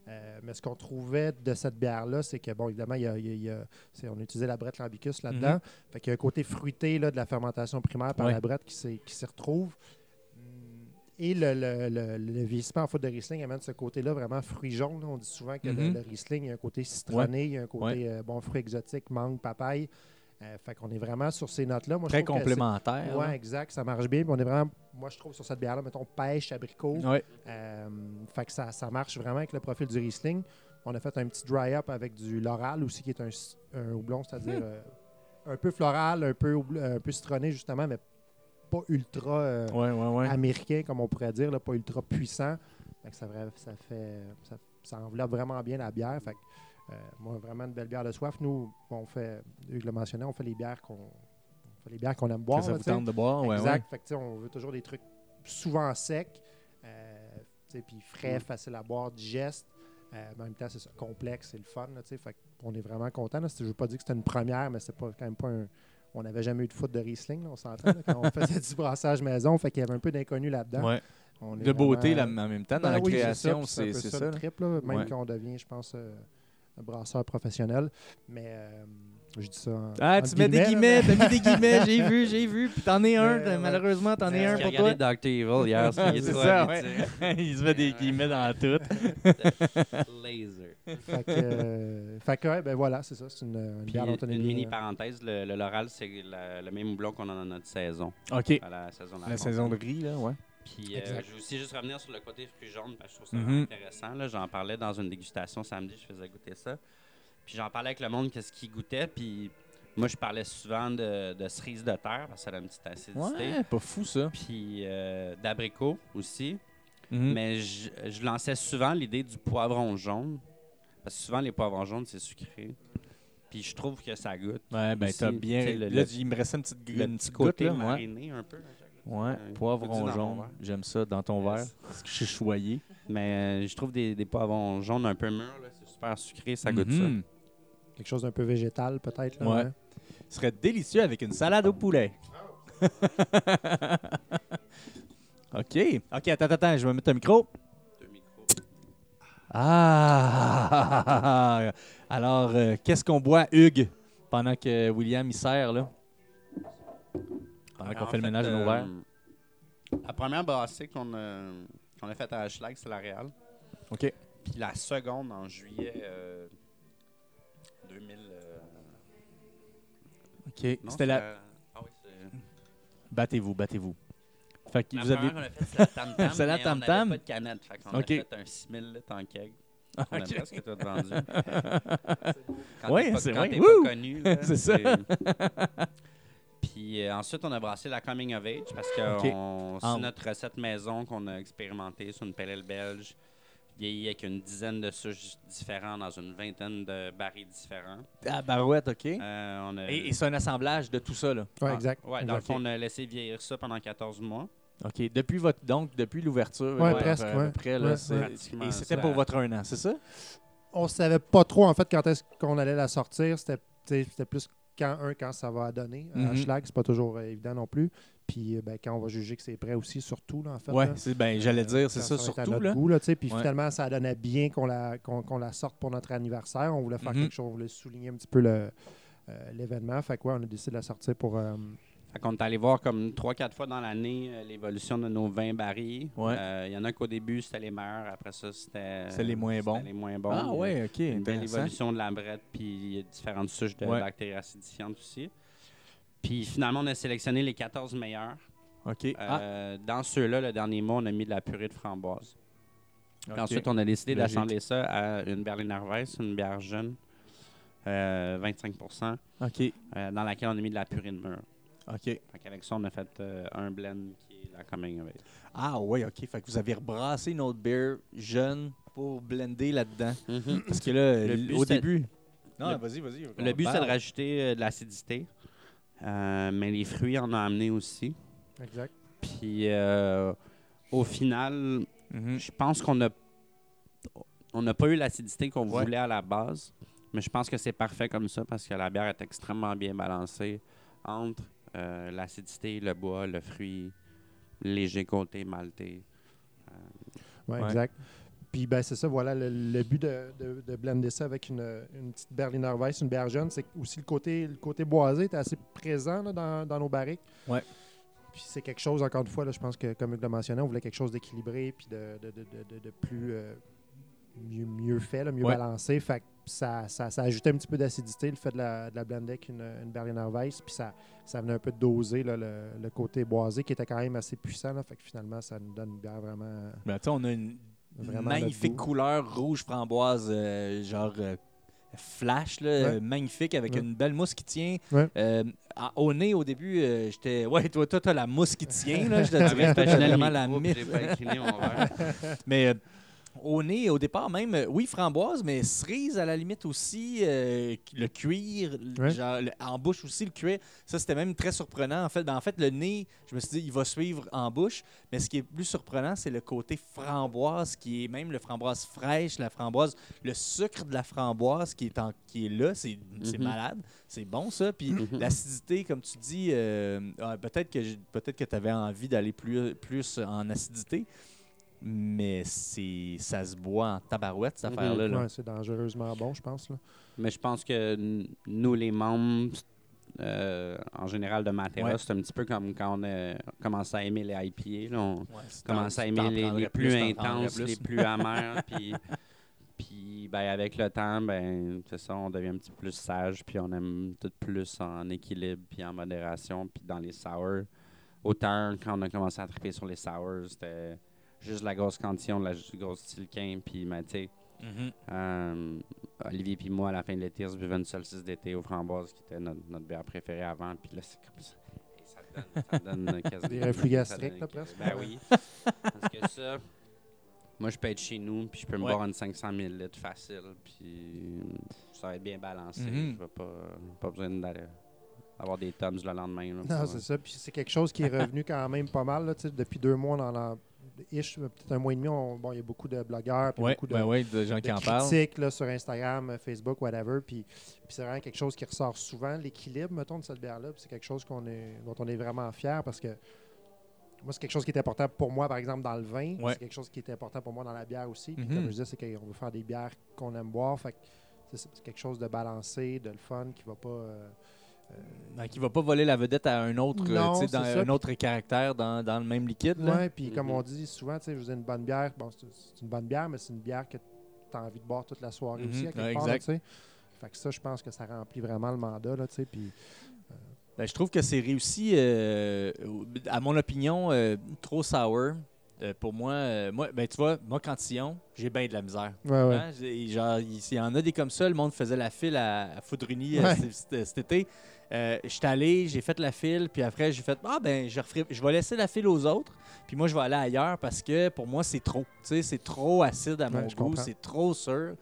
Euh, mais ce qu'on trouvait de cette bière-là, c'est que, bon, évidemment, il y a, il y a- il y a- c'est- on a utilisé la brette lambicus là-dedans. Fait qu'il y a un côté fruité là, de la fermentation primaire par Ouais. la brette qui s'y retrouve. Et le, le, le, le vieillissement en faute de Riesling amène ce côté-là vraiment fruit jaune. On dit souvent que le- Mhm. le, Riesling, il y a un côté citronné, il y a un côté Ouais. euh, bon fruit exotique, mangue, papaye. Euh, fait qu'on est vraiment sur ces notes-là. Très trouve que c'est- complémentaire. Ouais, là. exact. Ça marche bien. Puis on est vraiment, moi, je trouve sur cette bière-là, mettons, pêche, abricot. Ouais. Euh, fait que ça, ça marche vraiment avec le profil du Riesling. On a fait un petit dry-up avec du Loral aussi, qui est un, houblon, c'est-à-dire euh, un peu floral, un peu, un peu citronné, justement, mais pas ultra euh, Ouais, ouais, ouais. américain, comme on pourrait dire, là, pas ultra puissant. Fait que ça, fait, ça, ça enveloppe vraiment bien la bière. Fait que, euh, moi, vraiment une belle bière de soif. Nous, on fait, Hugues le mentionnait, on fait les bières qu'on les bières qu'on aime boire. Que ça là, vous tente de boire, ouais, exact. Fait que, on veut toujours des trucs souvent secs, euh, puis frais, Mm. faciles à boire, digeste. Euh, mais en même temps, c'est complexe, c'est le fun. Là, fait on est vraiment content. Je ne veux pas dire que c'était une première, mais c'est pas quand même pas un. On n'avait jamais eu de foot de Riesling, là, on s'entend, quand on (laughs) faisait du brassage maison. Fait qu'il y avait un peu d'inconnu là-dedans. ouais. On est De beauté là, en même temps, dans Ben la oui, c'est création, c'est c'est ça. ça. le trip, là, même Ouais. quand on devient, je pense, euh, un brasseur professionnel. Mais euh, je dis ça. en- Ah, tu mets des guillemets, t'as mis des guillemets, j'ai vu, j'ai vu. Puis t'en es un, ouais. malheureusement, t'en es un J'ai pour regardé toi. Dr. Evil hier, (laughs) C'est ça. (laughs) Il se met des guillemets dans tout. (laughs) Laser. fait que, euh, fait que, ouais, ben voilà, c'est ça. C'est une, une Puis, une mini euh, parenthèse, le, le Loral, c'est la- le même houblon qu'on a dans notre saison, OK. à la saison de La saison de riz, là, ouais. Puis euh, je vais aussi juste revenir sur le côté fruits jaunes, parce que je trouve ça vraiment Mhm. intéressant. là. J'en parlais dans une dégustation samedi, je faisais goûter ça. Puis j'en parlais avec le monde, qu'est-ce qu'ils goûtait. Puis moi, je parlais souvent de, de cerises de terre, parce que ça a une petite acidité. Ouais, pas fou ça. Puis euh, d'abricot aussi. Mhm. Mais je, je lançais souvent l'idée du poivron jaune. Parce que souvent, les poivrons jaunes, c'est sucré. Puis je trouve que ça goûte. Ouais, ben t'as bien. le- là, il me restait une petite, Le une petit petite goutte, côté là. Ouais, un peu. ouais. Euh, poivron jaune. J'aime ça dans ton Yes. verre. Parce que je suis choyé. Mais euh, je trouve des, des poivrons jaunes un peu mûrs. là, C'est super sucré, ça goûte Mhm. Quelque chose d'un peu végétal, peut-être. Ouais. Ce serait délicieux avec une salade au poulet. (laughs) OK. OK, attends, attends, je vais mettre un micro. Deux micros. Ah! Alors, euh, qu'est-ce qu'on boit, Hugues, pendant que William y sert, là? Pendant qu'on fait le ménage de nos euh, verres. La première brassée qu'on a, qu'on a faite à Schlag, c'est la Real. OK. Puis la seconde en juillet euh, 2000. euh, OK. C'était la... c'est Ah oui. Battez-vous, battez-vous. Fait que vous avez... qu'on a c'est la Tam Tam. (laughs) C'est la Tam on Tam? n'avait pas de canette. Fait qu'on Ok. a fait un 6000 litres en keg. On a OK. presque tout vendu. (laughs) Quand Ouais, t'es pas- c'est quand vrai. t'es pas connu. (laughs) C'est ça. Puis euh, ensuite, on a brassé la Coming of Age parce que Ok. on- Ah. c'est notre recette maison qu'on a expérimentée sur une pelle belge, vieillie avec une dizaine de souches différentes dans une vingtaine de barils différents. Ah, barouette, OK. Euh, on a, Et, et c'est un assemblage de tout ça, là. Ah, exact. Ouais, dans le fond, on a laissé vieillir ça pendant 14 mois. OK. Depuis votre... Donc, depuis l'ouverture, Ouais, euh, presque, à peu ouais. près, là, Et c'était pour votre un an, c'est ça? On savait pas trop, en fait, quand est-ce qu'on allait la sortir. C'était plus quand, un, quand ça va donner. À Mhm. Schlag, c'est pas toujours euh, évident non plus. Puis euh, ben, quand on va juger que c'est prêt aussi, surtout, là, en fait. Ouais, c'est ben j'allais dire, c'est ça, à surtout notre là. goût, là, tu sais. puis Ouais. finalement, ça donnait bien qu'on la, qu'on, qu'on la sorte pour notre anniversaire. On voulait faire Mhm. quelque chose, on voulait souligner un petit peu le, euh, l'événement. Fait quoi, on a décidé de la sortir pour. euh, Fait qu'on est allé voir comme 3-4 fois dans l'année euh, l'évolution de nos 20 barils. Ouais. Euh, Il y en a qu'au début, c'était les meilleurs. Après ça, c'était... C'était les moins bons. Les moins bons. Ah ouais, OK, Une belle évolution de la brette, puis il y a différentes souches de Ouais. bactéries acidifiantes aussi. Puis finalement, on a sélectionné les 14 meilleurs. OK. Ah, Euh, Dans ceux-là, le dernier mois, on a mis de la purée de framboise. Puis OK. ensuite, on a décidé d'assembler ça à une Berliner Weiss, une bière jeune, euh, 25% OK. euh, dans laquelle on a mis de la purée de mûre. OK. Avec ça, on a fait euh, un blend qui est la Coming of. Ah ouais, OK. Fait que vous avez rebrassé une autre bière jeune pour blender là-dedans. Parce que là, Le au début... Non, le- vas-y, vas-y. Le but, c'est de rajouter de l'acidité. Euh, mais les fruits, on a amené aussi. exact. Puis euh, au final, Mhm. je pense qu'on a on n'a pas eu l'acidité qu'on Ouais. voulait à la base, mais je pense que c'est parfait comme ça parce que la bière est extrêmement bien balancée entre euh, l'acidité, le bois, le fruit, léger côté maltais. Ouais, Ouais. exact. Puis ben, c'est ça, voilà, le, le but de, de, de blender ça avec une, une petite Berliner Weiss, une bière jeune, c'est que aussi le côté, le côté boisé est assez présent là, dans, dans nos barriques. Ouais. Puis c'est quelque chose, encore une fois, là, je pense que comme Hugues l'a mentionné, on voulait quelque chose d'équilibré puis de, de, de, de- de- de plus euh, mieux, mieux fait, là, mieux Ouais. balancé. Fait que ça, ça, ça ajoutait un petit peu d'acidité, le fait de la, de la blender avec une, une Berliner Weiss. Puis ça, ça venait un peu doser là, le, le côté boisé qui était quand même assez puissant. Là, fait que finalement, ça nous donne une bière vraiment. Ben, tu sais, on a une Vraiment magnifique couleur rouge framboise, euh, genre euh, flash, là, Ouais. euh, magnifique, avec Ouais. une belle mousse qui tient. Ouais. Euh, à- au nez, au début, euh, j'étais. Ouais, toi, toi, t'as la mousse qui tient, là, je te (laughs) dirais. La micro, puis mythe. j'ai pas incliné mon verre. (laughs) Mais euh, au nez, au départ, même, euh, oui, framboise, mais cerise à la limite aussi, euh, le cuir, Ouais. genre, le- en bouche aussi, le cuir. Ça, c'était même très surprenant. En fait, Ben, en fait, le nez, je me suis dit, il va suivre en bouche. Mais ce qui est plus surprenant, c'est le côté framboise, qui est même le framboise fraîche, la framboise, le sucre de la framboise qui est, en, qui est là. C'est c'est Mhm. malade. C'est bon, ça. Puis Mhm. l'acidité, comme tu dis, euh, ah, peut-être que, j- peut que tu avais envie d'aller plus, plus en acidité. Mais c'est ça se boit en tabarouette, cette Mhm. affaire-là. là. Ouais, c'est dangereusement bon, je pense. Là. Mais je pense que nous, les membres, euh, en général de Matera, Ouais. c'est un petit peu comme quand on a commencé à aimer les IPA. là. on Ouais, commence à aimer les, plus, intenses, plus. les plus amers. (laughs) puis, puis ben, avec le temps, ben, c'est ça, on devient un petit peu plus sage, puis on aime tout plus en équilibre, puis en modération, puis dans les sours. autant quand on a commencé à triper sur les sours, c'était juste la grosse condition, la grosse tilquin, puis, mais tu sais, Mhm. euh, Olivier puis moi, à la fin de l'été, on se buvait une solstice d'été aux framboises, qui était notre, notre bière préférée avant. Puis là, c'est comme ça. Et ça donne, ça donne (laughs) quasiment- Des reflux gastriques, là, presque. Ben oui. (laughs) Parce que ça, moi, je peux être chez nous, puis je peux me Ouais. boire une 500 ml facile, puis ça va être bien balancé. Mhm. Je vais pas, pas besoin d'aller avoir des tums le lendemain. là, Non, c'est ça. Puis c'est quelque chose qui est revenu quand même pas mal. Là, depuis deux mois, dans la, ish, peut-être un mois et demi, on- bon, il y a beaucoup de blogueurs, puis Ouais, beaucoup de, ben ouais, de gens de qui en parlent. critiques là, sur Instagram, euh, Facebook, whatever. Puis, puis c'est vraiment quelque chose qui ressort souvent, l'équilibre, mettons, de cette bière-là. C'est quelque chose qu'on est, dont on est vraiment fier parce que moi, c'est quelque chose qui est important pour moi, par exemple, dans le vin. Ouais. C'est quelque chose qui est important pour moi dans la bière aussi. Puis comme je disais, c'est qu'on veut faire des bières qu'on aime boire. Fait que c'est c'est quelque chose de balancé, de le fun, qui va pas... euh, Ben, qui va pas voler la vedette à un autre, euh, Non, dans ça. un autre caractère dans, dans le même liquide. là. Ouais, puis comme Mhm. on dit souvent, tu sais, je vous ai une bonne bière. Bon, c'est une bonne bière, mais c'est une bière que tu as envie de boire toute la soirée Mhm, aussi, à quelque ouais, part. Fait que ça, je pense que ça remplit vraiment le mandat, là, tu sais. Puis Ben, je trouve que c'est réussi, euh, à mon opinion, euh, trop sour. Euh, pour moi, euh, moi ben, tu vois, moi, Cantillon, j'ai bien de la misère. Ouais, ouais. Hein, Genre, il il y en a des comme ça. Le monde faisait la file à, à euh, Ouais. cet été. Euh, J'étais allé, j'ai fait la file, puis après, j'ai fait Ah, ben, je, referai- je vais laisser la file aux autres, puis moi, je vais aller ailleurs parce que pour moi, c'est trop. Tu sais, c'est trop acide à mon Ouais, je goût, c'est trop sûr.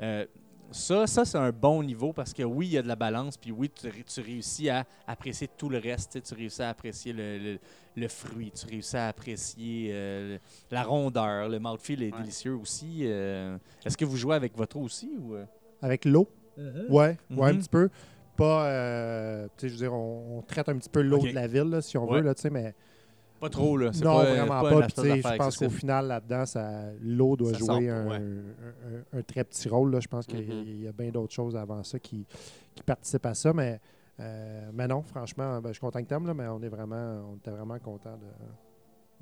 Euh, ça, ça c'est un bon niveau parce que oui, il y a de la balance, puis oui, tu, ré- tu réussis à apprécier tout le reste. tu réussis à apprécier le, le- le fruit, tu réussis à apprécier euh, la rondeur. Le mouthfeel est Ouais. délicieux aussi. euh. Est-ce que vous jouez avec votre eau aussi ou? Avec l'eau, ouais, ouais, un Mhm. petit peu. Pas, euh, tu je veux dire, on, on traite un petit peu l'eau de la ville, là, si on Ouais. veut, là, tu mais Pas trop, là. Non, pas, vraiment pas. pas. tu je pense qu'au final, là-dedans, l'eau doit Ça jouer un, pas, ouais. un- un- un très petit rôle. Là. Je pense qu'il y a- Mhm. il y a bien d'autres choses avant ça qui, qui participent à ça. Mais, euh, mais non, franchement, ben, je suis content que là, mais on est vraiment, on était vraiment content de,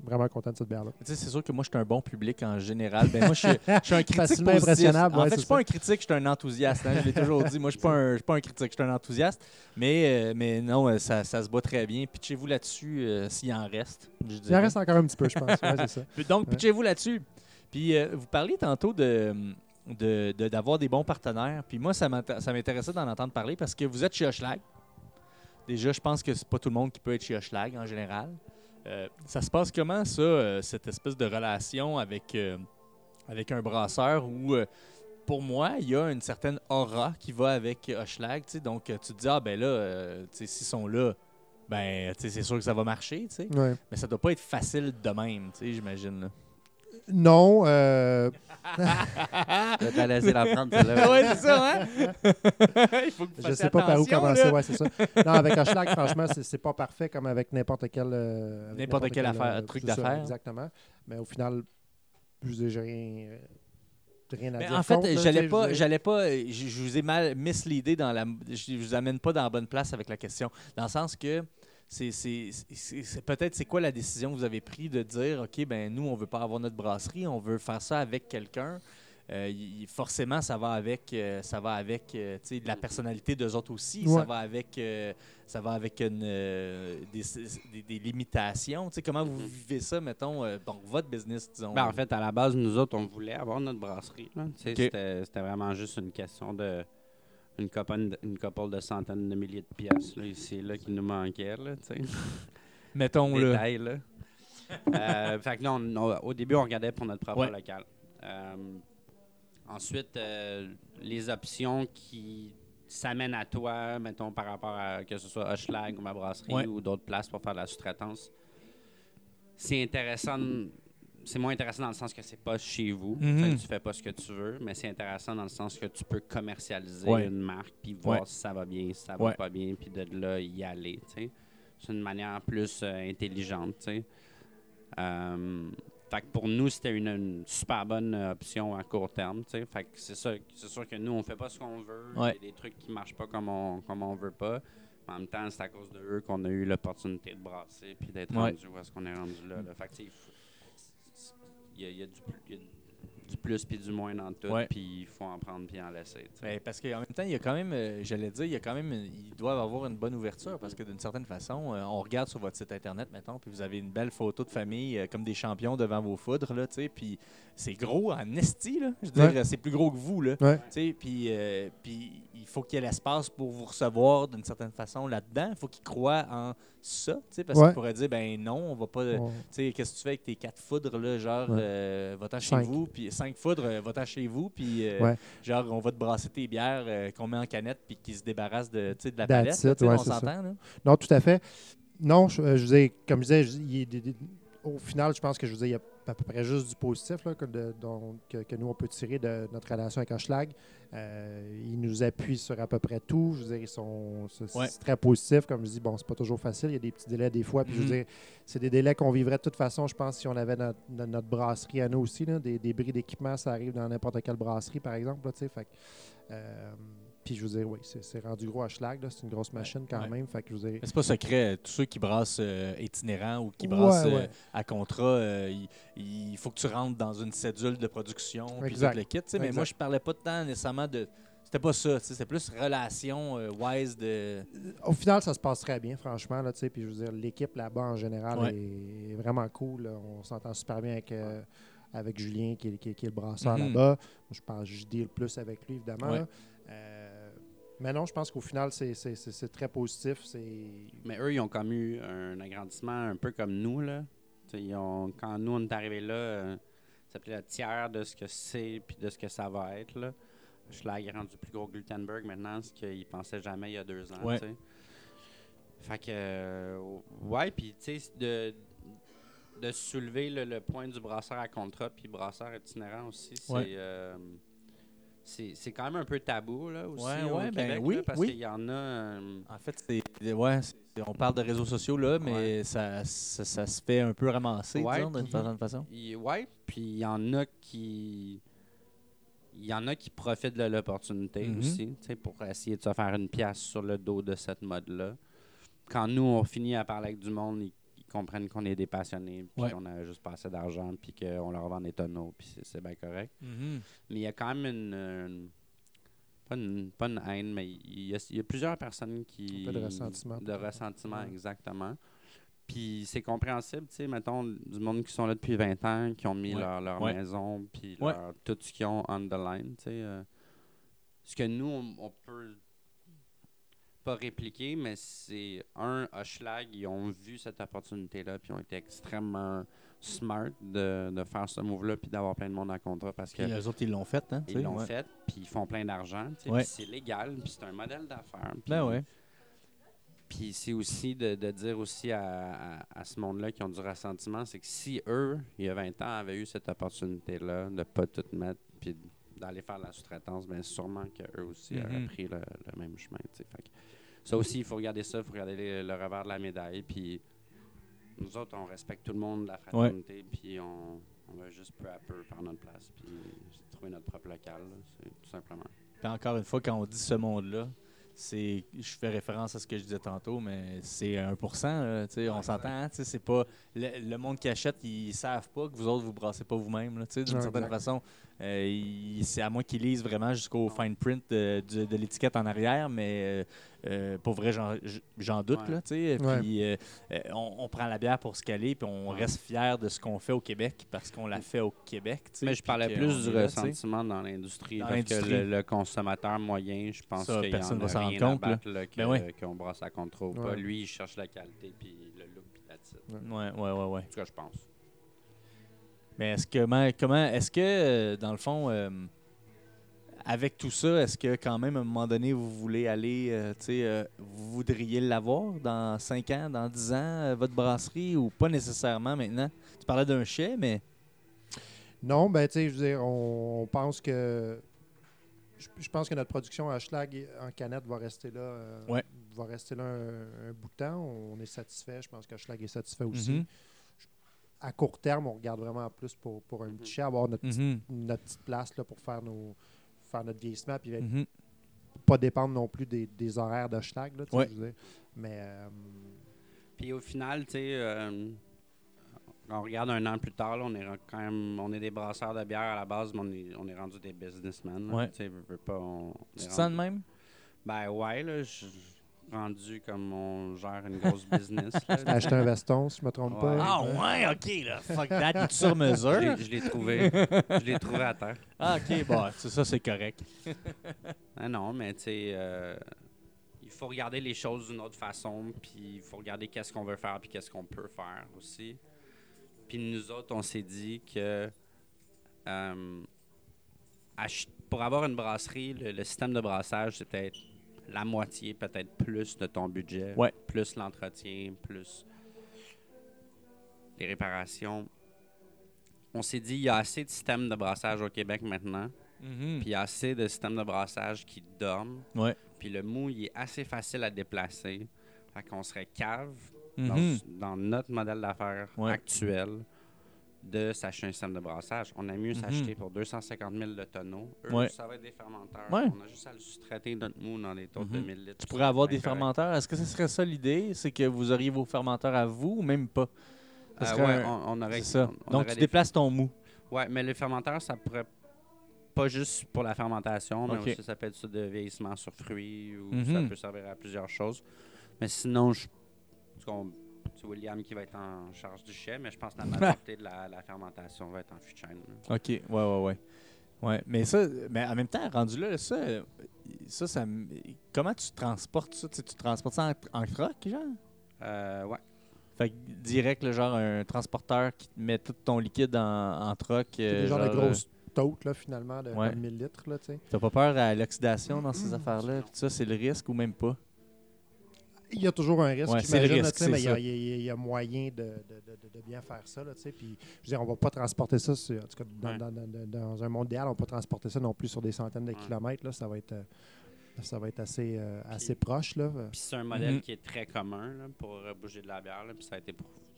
vraiment content de cette bière-là. C'est sûr que moi, je suis un bon public en général. Ben, moi, je suis, (laughs) je suis un critique positif. impressionnable, En ouais, fait, je suis pas ça. un critique, je suis un enthousiaste. hein, je l'ai toujours dit. Moi, je suis pas un, je suis pas un critique, je suis un enthousiaste. Mais, euh, mais non, euh, ça, ça se bat très bien. Pitchez-vous là-dessus euh, s'il en reste. Il en reste encore un petit peu, je pense. Ouais, ça. (laughs) Donc, pitchez-vous là-dessus. Puis, euh, vous parliez tantôt de de- de- d'avoir des bons partenaires. Puis moi, ça m'intéressait d'en entendre parler parce que vous êtes chez Hochelag. Déjà, je pense que c'est pas tout le monde qui peut être chez Hochelag en général. Euh, ça se passe comment, ça, euh, cette espèce de relation avec, euh, avec un brasseur où, pour moi, il y a une certaine aura qui va avec Hochelag. tu sais? Donc, tu te dis, ah ben là, s'ils sont là, ben, c'est sûr que ça va marcher. tu sais. Ouais. Mais ça doit pas être facile de même, tu sais, j'imagine. Non, euh, (laughs) Je vais te la prendre, celle-là. ouais, c'est ça, hein? (laughs) Il faut que vous je sais pas par où commencer. là. Ouais, c'est ça. Non, avec Hochelag, franchement, c'est pas parfait comme avec n'importe quel. euh, N'importe quelle affaire, euh, truc d'affaires. Exactement. Mais au final, j'ai rien, euh, rien à Mais dire. en fait, j'allais je pas, dire. j'allais pas, euh, je, je vous ai mal misleadé dans la, je, je vous amène pas dans la bonne place avec la question, dans le sens que c'est, peut-être c'est quoi la décision que vous avez prise de dire, ok, ben nous on veut pas avoir notre brasserie, on veut faire ça avec quelqu'un. Euh, forcément, ça va avec, euh, ça va avec, euh, tu sais, de la personnalité d'eux autres aussi. Ça va avec, euh, ça va avec une, euh, des, des- des limitations. Tu sais, comment vous vivez ça, mettons, euh, bon, votre business, disons? Ben, en fait, à la base, nous autres, on voulait avoir notre brasserie. c'était vraiment juste une question de une couple, une couple de centaines de milliers de pièces là, ici là, qui nous manquaient. Là, tu sais. (laughs) mettons là. Détail, là. Euh, fait que on- au début, on regardait pour notre propre Ouais. local. Euh, ensuite, euh, les options qui s'amènent à toi, mettons par rapport à que ce soit Hochelag ou ma brasserie Ouais. ou d'autres places pour faire de la sous-traitance, c'est intéressant. C'est moins intéressant dans le sens que c'est pas chez vous. Fait que tu fais pas ce que tu veux, mais c'est intéressant dans le sens que tu peux commercialiser Ouais. une marque puis voir Ouais. si ça va bien, si ça va Ouais. pas bien, puis de là y aller. C'est une manière plus euh, intelligente. Euh, fait que pour nous, c'était une, une super bonne euh, option à court terme. Fait que c'est ça. C'est sûr que nous, on fait pas ce qu'on veut. Il y a des trucs qui marchent pas comme on, comme on veut pas. En même temps, c'est à cause de eux qu'on a eu l'opportunité de brasser puis d'être rendu où est-ce qu'on est rendu là. là. Fait que, y a, il y a du- il y a du plus puis du moins dans tout, Ouais. puis il faut en prendre puis en laisser. tu sais. Ben, parce qu'en même temps, il y a quand même, euh, j'allais dire, il y a quand même, ils doivent avoir une bonne ouverture parce que d'une certaine façon, euh, on regarde sur votre site internet, mettons, puis vous avez une belle photo de famille euh, comme des champions devant vos foudres, là, tu sais, puis c'est gros en esti, là. Je veux dire, c'est plus gros que vous, là. Puis, euh, puis il faut qu'il y ait l'espace pour vous recevoir d'une certaine façon là-dedans. Il faut qu'ils croient en ça, parce Ouais. qu'ils pourraient dire, ben non, on va pas. Tu sais, qu'est-ce que tu fais avec tes quatre foudres, là, genre, Ouais. euh, va-t'en chez vous, puis cinq foudres, euh, va-t'en chez vous, puis euh, genre, on va te brasser tes bières euh, qu'on met en canette, puis qu'ils se débarrassent de, de la palette, it, on s'entend? Non, tout à fait. Non, je, euh, je veux dire, comme je disais, je- il est des- des- au final, je pense que je veux dire, il y a à peu près juste du positif là, que, de- que- que nous, on peut tirer de notre relation avec Hochelag. Euh, ils nous appuient sur à peu près tout. Je veux dire, ils sont c'est Ouais. très positif. Comme je dis, bon, c'est pas toujours facile. Il y a des petits délais des fois. Puis je veux Mhm. dire, c'est des délais qu'on vivrait de toute façon, je pense, si on avait notre, brasserie à nous aussi. là. des, des bris d'équipement, ça arrive dans n'importe quelle brasserie, par exemple. là. Fait euh, puis je veux dire, oui, c'est rendu gros Hochelag. là. C'est une grosse machine quand Ouais. même. Fait que je dire, c'est pas secret. Tous ceux qui brassent euh, itinérants ou qui Ouais, brassent euh, à contrat, euh, il, il faut que tu rentres dans une cédule de production, puis tout le kit. Mais moi, je parlais pas tant nécessairement de. C'était pas ça. C'était plus relation euh, wise de. Au final, ça se passe très bien, franchement. Là, puis je veux dire, l'équipe là-bas en général est vraiment cool. là. On s'entend super bien avec, euh, avec Julien, qui est, qui est- qui est le brasseur Mhm. là-bas. Je pense je deal plus avec lui, évidemment. Euh, mais non, je pense qu'au final, c'est- c'est c'est- c'est très positif. C'est Mais eux, ils ont comme eu un agrandissement un peu comme nous. Là. Ils ont, quand nous, on est arrivés là, euh, ça s'appelait le tiers de ce que c'est puis de ce que ça va être. Là. Schlag est rendu plus gros que Gutenberg maintenant, ce qu'ils pensaient jamais il y a deux ans. Ouais. Fait que, euh, ouais, puis tu sais, de, de soulever le, le point du brasseur à contrat puis brasseur itinérant aussi, c'est. Ouais. euh, c'est quand même un peu tabou là aussi Ouais, au ouais, ben Québec oui, là, parce oui. qu'il y en a euh, En fait, c'est. Ouais, on parle de réseaux sociaux là, mais ça, ça, ça se fait un peu ramasser, d'une certaine façon. Ouais, puis il y en a qui. Il y en a qui profitent de l'opportunité Mhm. aussi, pour essayer de se faire une pièce sur le dos de cette mode-là. Quand nous, on finit à parler avec du monde, ils comprennent qu'on est des passionnés, puis Ouais. qu'on a juste pas assez d'argent, puis qu'on leur vend des tonneaux, puis c'est- bien correct. Mhm. Mais il y a quand même une. une- pas, une pas une haine, mais il y, a, il y a plusieurs personnes qui. Un peu de ressentiment, De ressentiment, Ouais. exactement. Puis c'est compréhensible, tu sais, mettons, du monde qui sont là depuis 20 ans, qui ont mis Ouais. leur, leur Ouais. maison, puis leur- tout ce qu'ils ont on the line, tu sais. euh. ce que nous, on, on peut pas répliquer, mais c'est un, Hochelag, ils ont vu cette opportunité-là, puis ils ont été extrêmement smart de, de faire ce move-là, puis d'avoir plein de monde en contrat, parce que Puis eux autres, ils l'ont fait, hein? ils l'ont ouais. fait, puis ils font plein d'argent. Ouais. C'est légal, puis c'est un modèle d'affaires. Ben ouais. Puis c'est aussi de, de dire aussi à, à- à ce monde-là qui ont du ressentiment, c'est que si eux, il y a 20 ans, avaient eu cette opportunité-là de ne pas tout mettre, puis d'aller faire la sous-traitance, bien sûrement qu'eux aussi auraient Mhm. pris le, le même chemin. tu sais. Fait que ça aussi, il faut regarder ça, il faut regarder le, le revers de la médaille. Puis nous autres, on respecte tout le monde, la fraternité, puis on, on va juste peu à peu faire notre place, puis trouver notre propre local, là, c'est tout simplement. Puis encore une fois, quand on dit ce monde-là, c'est, je fais référence à ce que je disais tantôt, mais c'est 1%. là, tu sais, on Ouais, s'entend, hein, tu sais, c'est pas le, le monde qui achète, ils savent pas que vous autres vous brassez pas vous-même. là, tu sais, D'une Ouais, certaine exact. façon, Euh, c'est à moins qu'ils lisent vraiment jusqu'au fine print de, du- de l'étiquette en arrière, mais euh, euh, pour vrai, j'en, doute. Ouais. Là. Ouais. Euh, euh, on, on prend la bière pour se caler, puis on Ouais. reste fier de ce qu'on fait au Québec parce qu'on l'a fait au Québec. Mais je parlais plus du est ressentiment dans l'industrie. Parce que le, le consommateur moyen, je pense qu'il y personne en va a s'en rendre rien compte, à battre là, que- Ben ouais. qu'on brasse à contre ou pas. Lui, il cherche la qualité puis le look puis la titre. Ouais, ouais, ouais, ouais. En tout cas, je pense. Mais est-ce que, comment, est-ce que, euh, dans le fond, euh, avec tout ça, est-ce que quand même, à un moment donné, vous voulez aller, euh, tu sais, euh, vous voudriez l'avoir dans 5 ans, dans 10 ans, votre brasserie, ou pas nécessairement maintenant? Tu parlais d'un chai, mais... Non, ben tu sais, je veux dire, on, on pense que je, je pense que notre production à Schlag en canette va rester là. Ouais. Va rester là un, un bout de temps. On est satisfait. Je pense que Schlag est satisfait aussi. Mhm. À court terme, on regarde vraiment plus pour, pour un petit chai, avoir notre, petite- Mhm. notre petite place là, pour faire nos faire notre vieillissement puis Mhm. pas dépendre non plus des, des horaires de Schlag. Là, tu sais, Ouais. Mais euh, Puis au final, tu sais, euh, on regarde un an plus tard, là, on est quand même, on est des brasseurs de bière à la base, mais on est, on est rendu des businessmen. là. Ouais. Veux- veux pas, on- on Tu te sens de même? Ben ouais, là, je suis rendu comme on gère une grosse business. (laughs) acheté un veston, si je me trompe Ouais. pas. Ah ouais, ok, là. Fuck that, il est sur Je mesure. l'ai- je l'ai trouvé. Je l'ai trouvé à terre. Ah, ok, bon, c'est ça, c'est correct. (laughs) Ah non, mais tu sais, euh, il faut regarder les choses d'une autre façon, puis il faut regarder qu'est-ce qu'on veut faire, puis qu'est-ce qu'on peut faire aussi. Puis nous autres, on s'est dit que euh, pour avoir une brasserie, le, le système de brassage, c'était la moitié, peut-être plus de ton budget, Ouais. plus l'entretien, plus les réparations. On s'est dit, il y a assez de systèmes de brassage au Québec maintenant. Mhm. Puis il y a assez de systèmes de brassage qui dorment. Ouais. Puis le mou, il est assez facile à déplacer. Fait qu'on serait cave dans, Mhm. dans notre modèle d'affaires Ouais. actuel de s'acheter un système de brassage. On a mieux Mhm. s'acheter pour 250 000 le tonneau. Eux, Ouais. ça va être des fermenteurs. Ouais. On a juste à le sous-traiter notre mou dans des taux de Mhm. 2000 litres. Tu pourrais avoir des correct. fermenteurs. Est-ce que ce serait ça l'idée? C'est que vous auriez vos fermenteurs à vous ou même pas? Euh, ouais, un- on, on aurait, ça. on- on Donc, aurait tu déplaces ton mou. Ouais, mais les fermenteurs, ça pourrait pas juste pour la fermentation, mais aussi ça peut être ça de vieillissement sur fruits ou Mhm. ça peut servir à plusieurs choses. Mais sinon, je, William qui va être en charge du chai, mais je pense que la majorité de la, la fermentation va être en fût de chêne. OK, ouais, ouais, ouais. Ouais, mais ça, mais en même temps, rendu là, ça, euh, ça, ça me- comment tu transportes ça? Tu, sais, tu transportes ça en, en troc, genre? Euh, ouais. Fait que direct, le genre, un transporteur qui te met tout ton liquide en, en troc. C'est euh, des de genre, euh, grosses totes, là, finalement, de Ouais. comme 1000 litres, là, tu sais. T'as pas peur à l'oxydation dans ces affaires-là? Puis ça, c'est le risque ou même pas? Il y a toujours un risque, Ouais, j'imagine, mais il y a- il y, moyen de, de- de- de- de bien faire ça. Là, tu sais, puis, je veux dire, on va pas transporter ça, sur- en tout cas, dans, Ouais. dans- dans- dans un monde idéal, on va pas transporter ça non plus sur des centaines de Ouais. kilomètres. Là, ça va être, euh, ça va être assez, euh, assez proche. Là. Puis c'est un modèle Mhm. qui est très commun là, pour euh, bouger de la bière. là, puis ça a été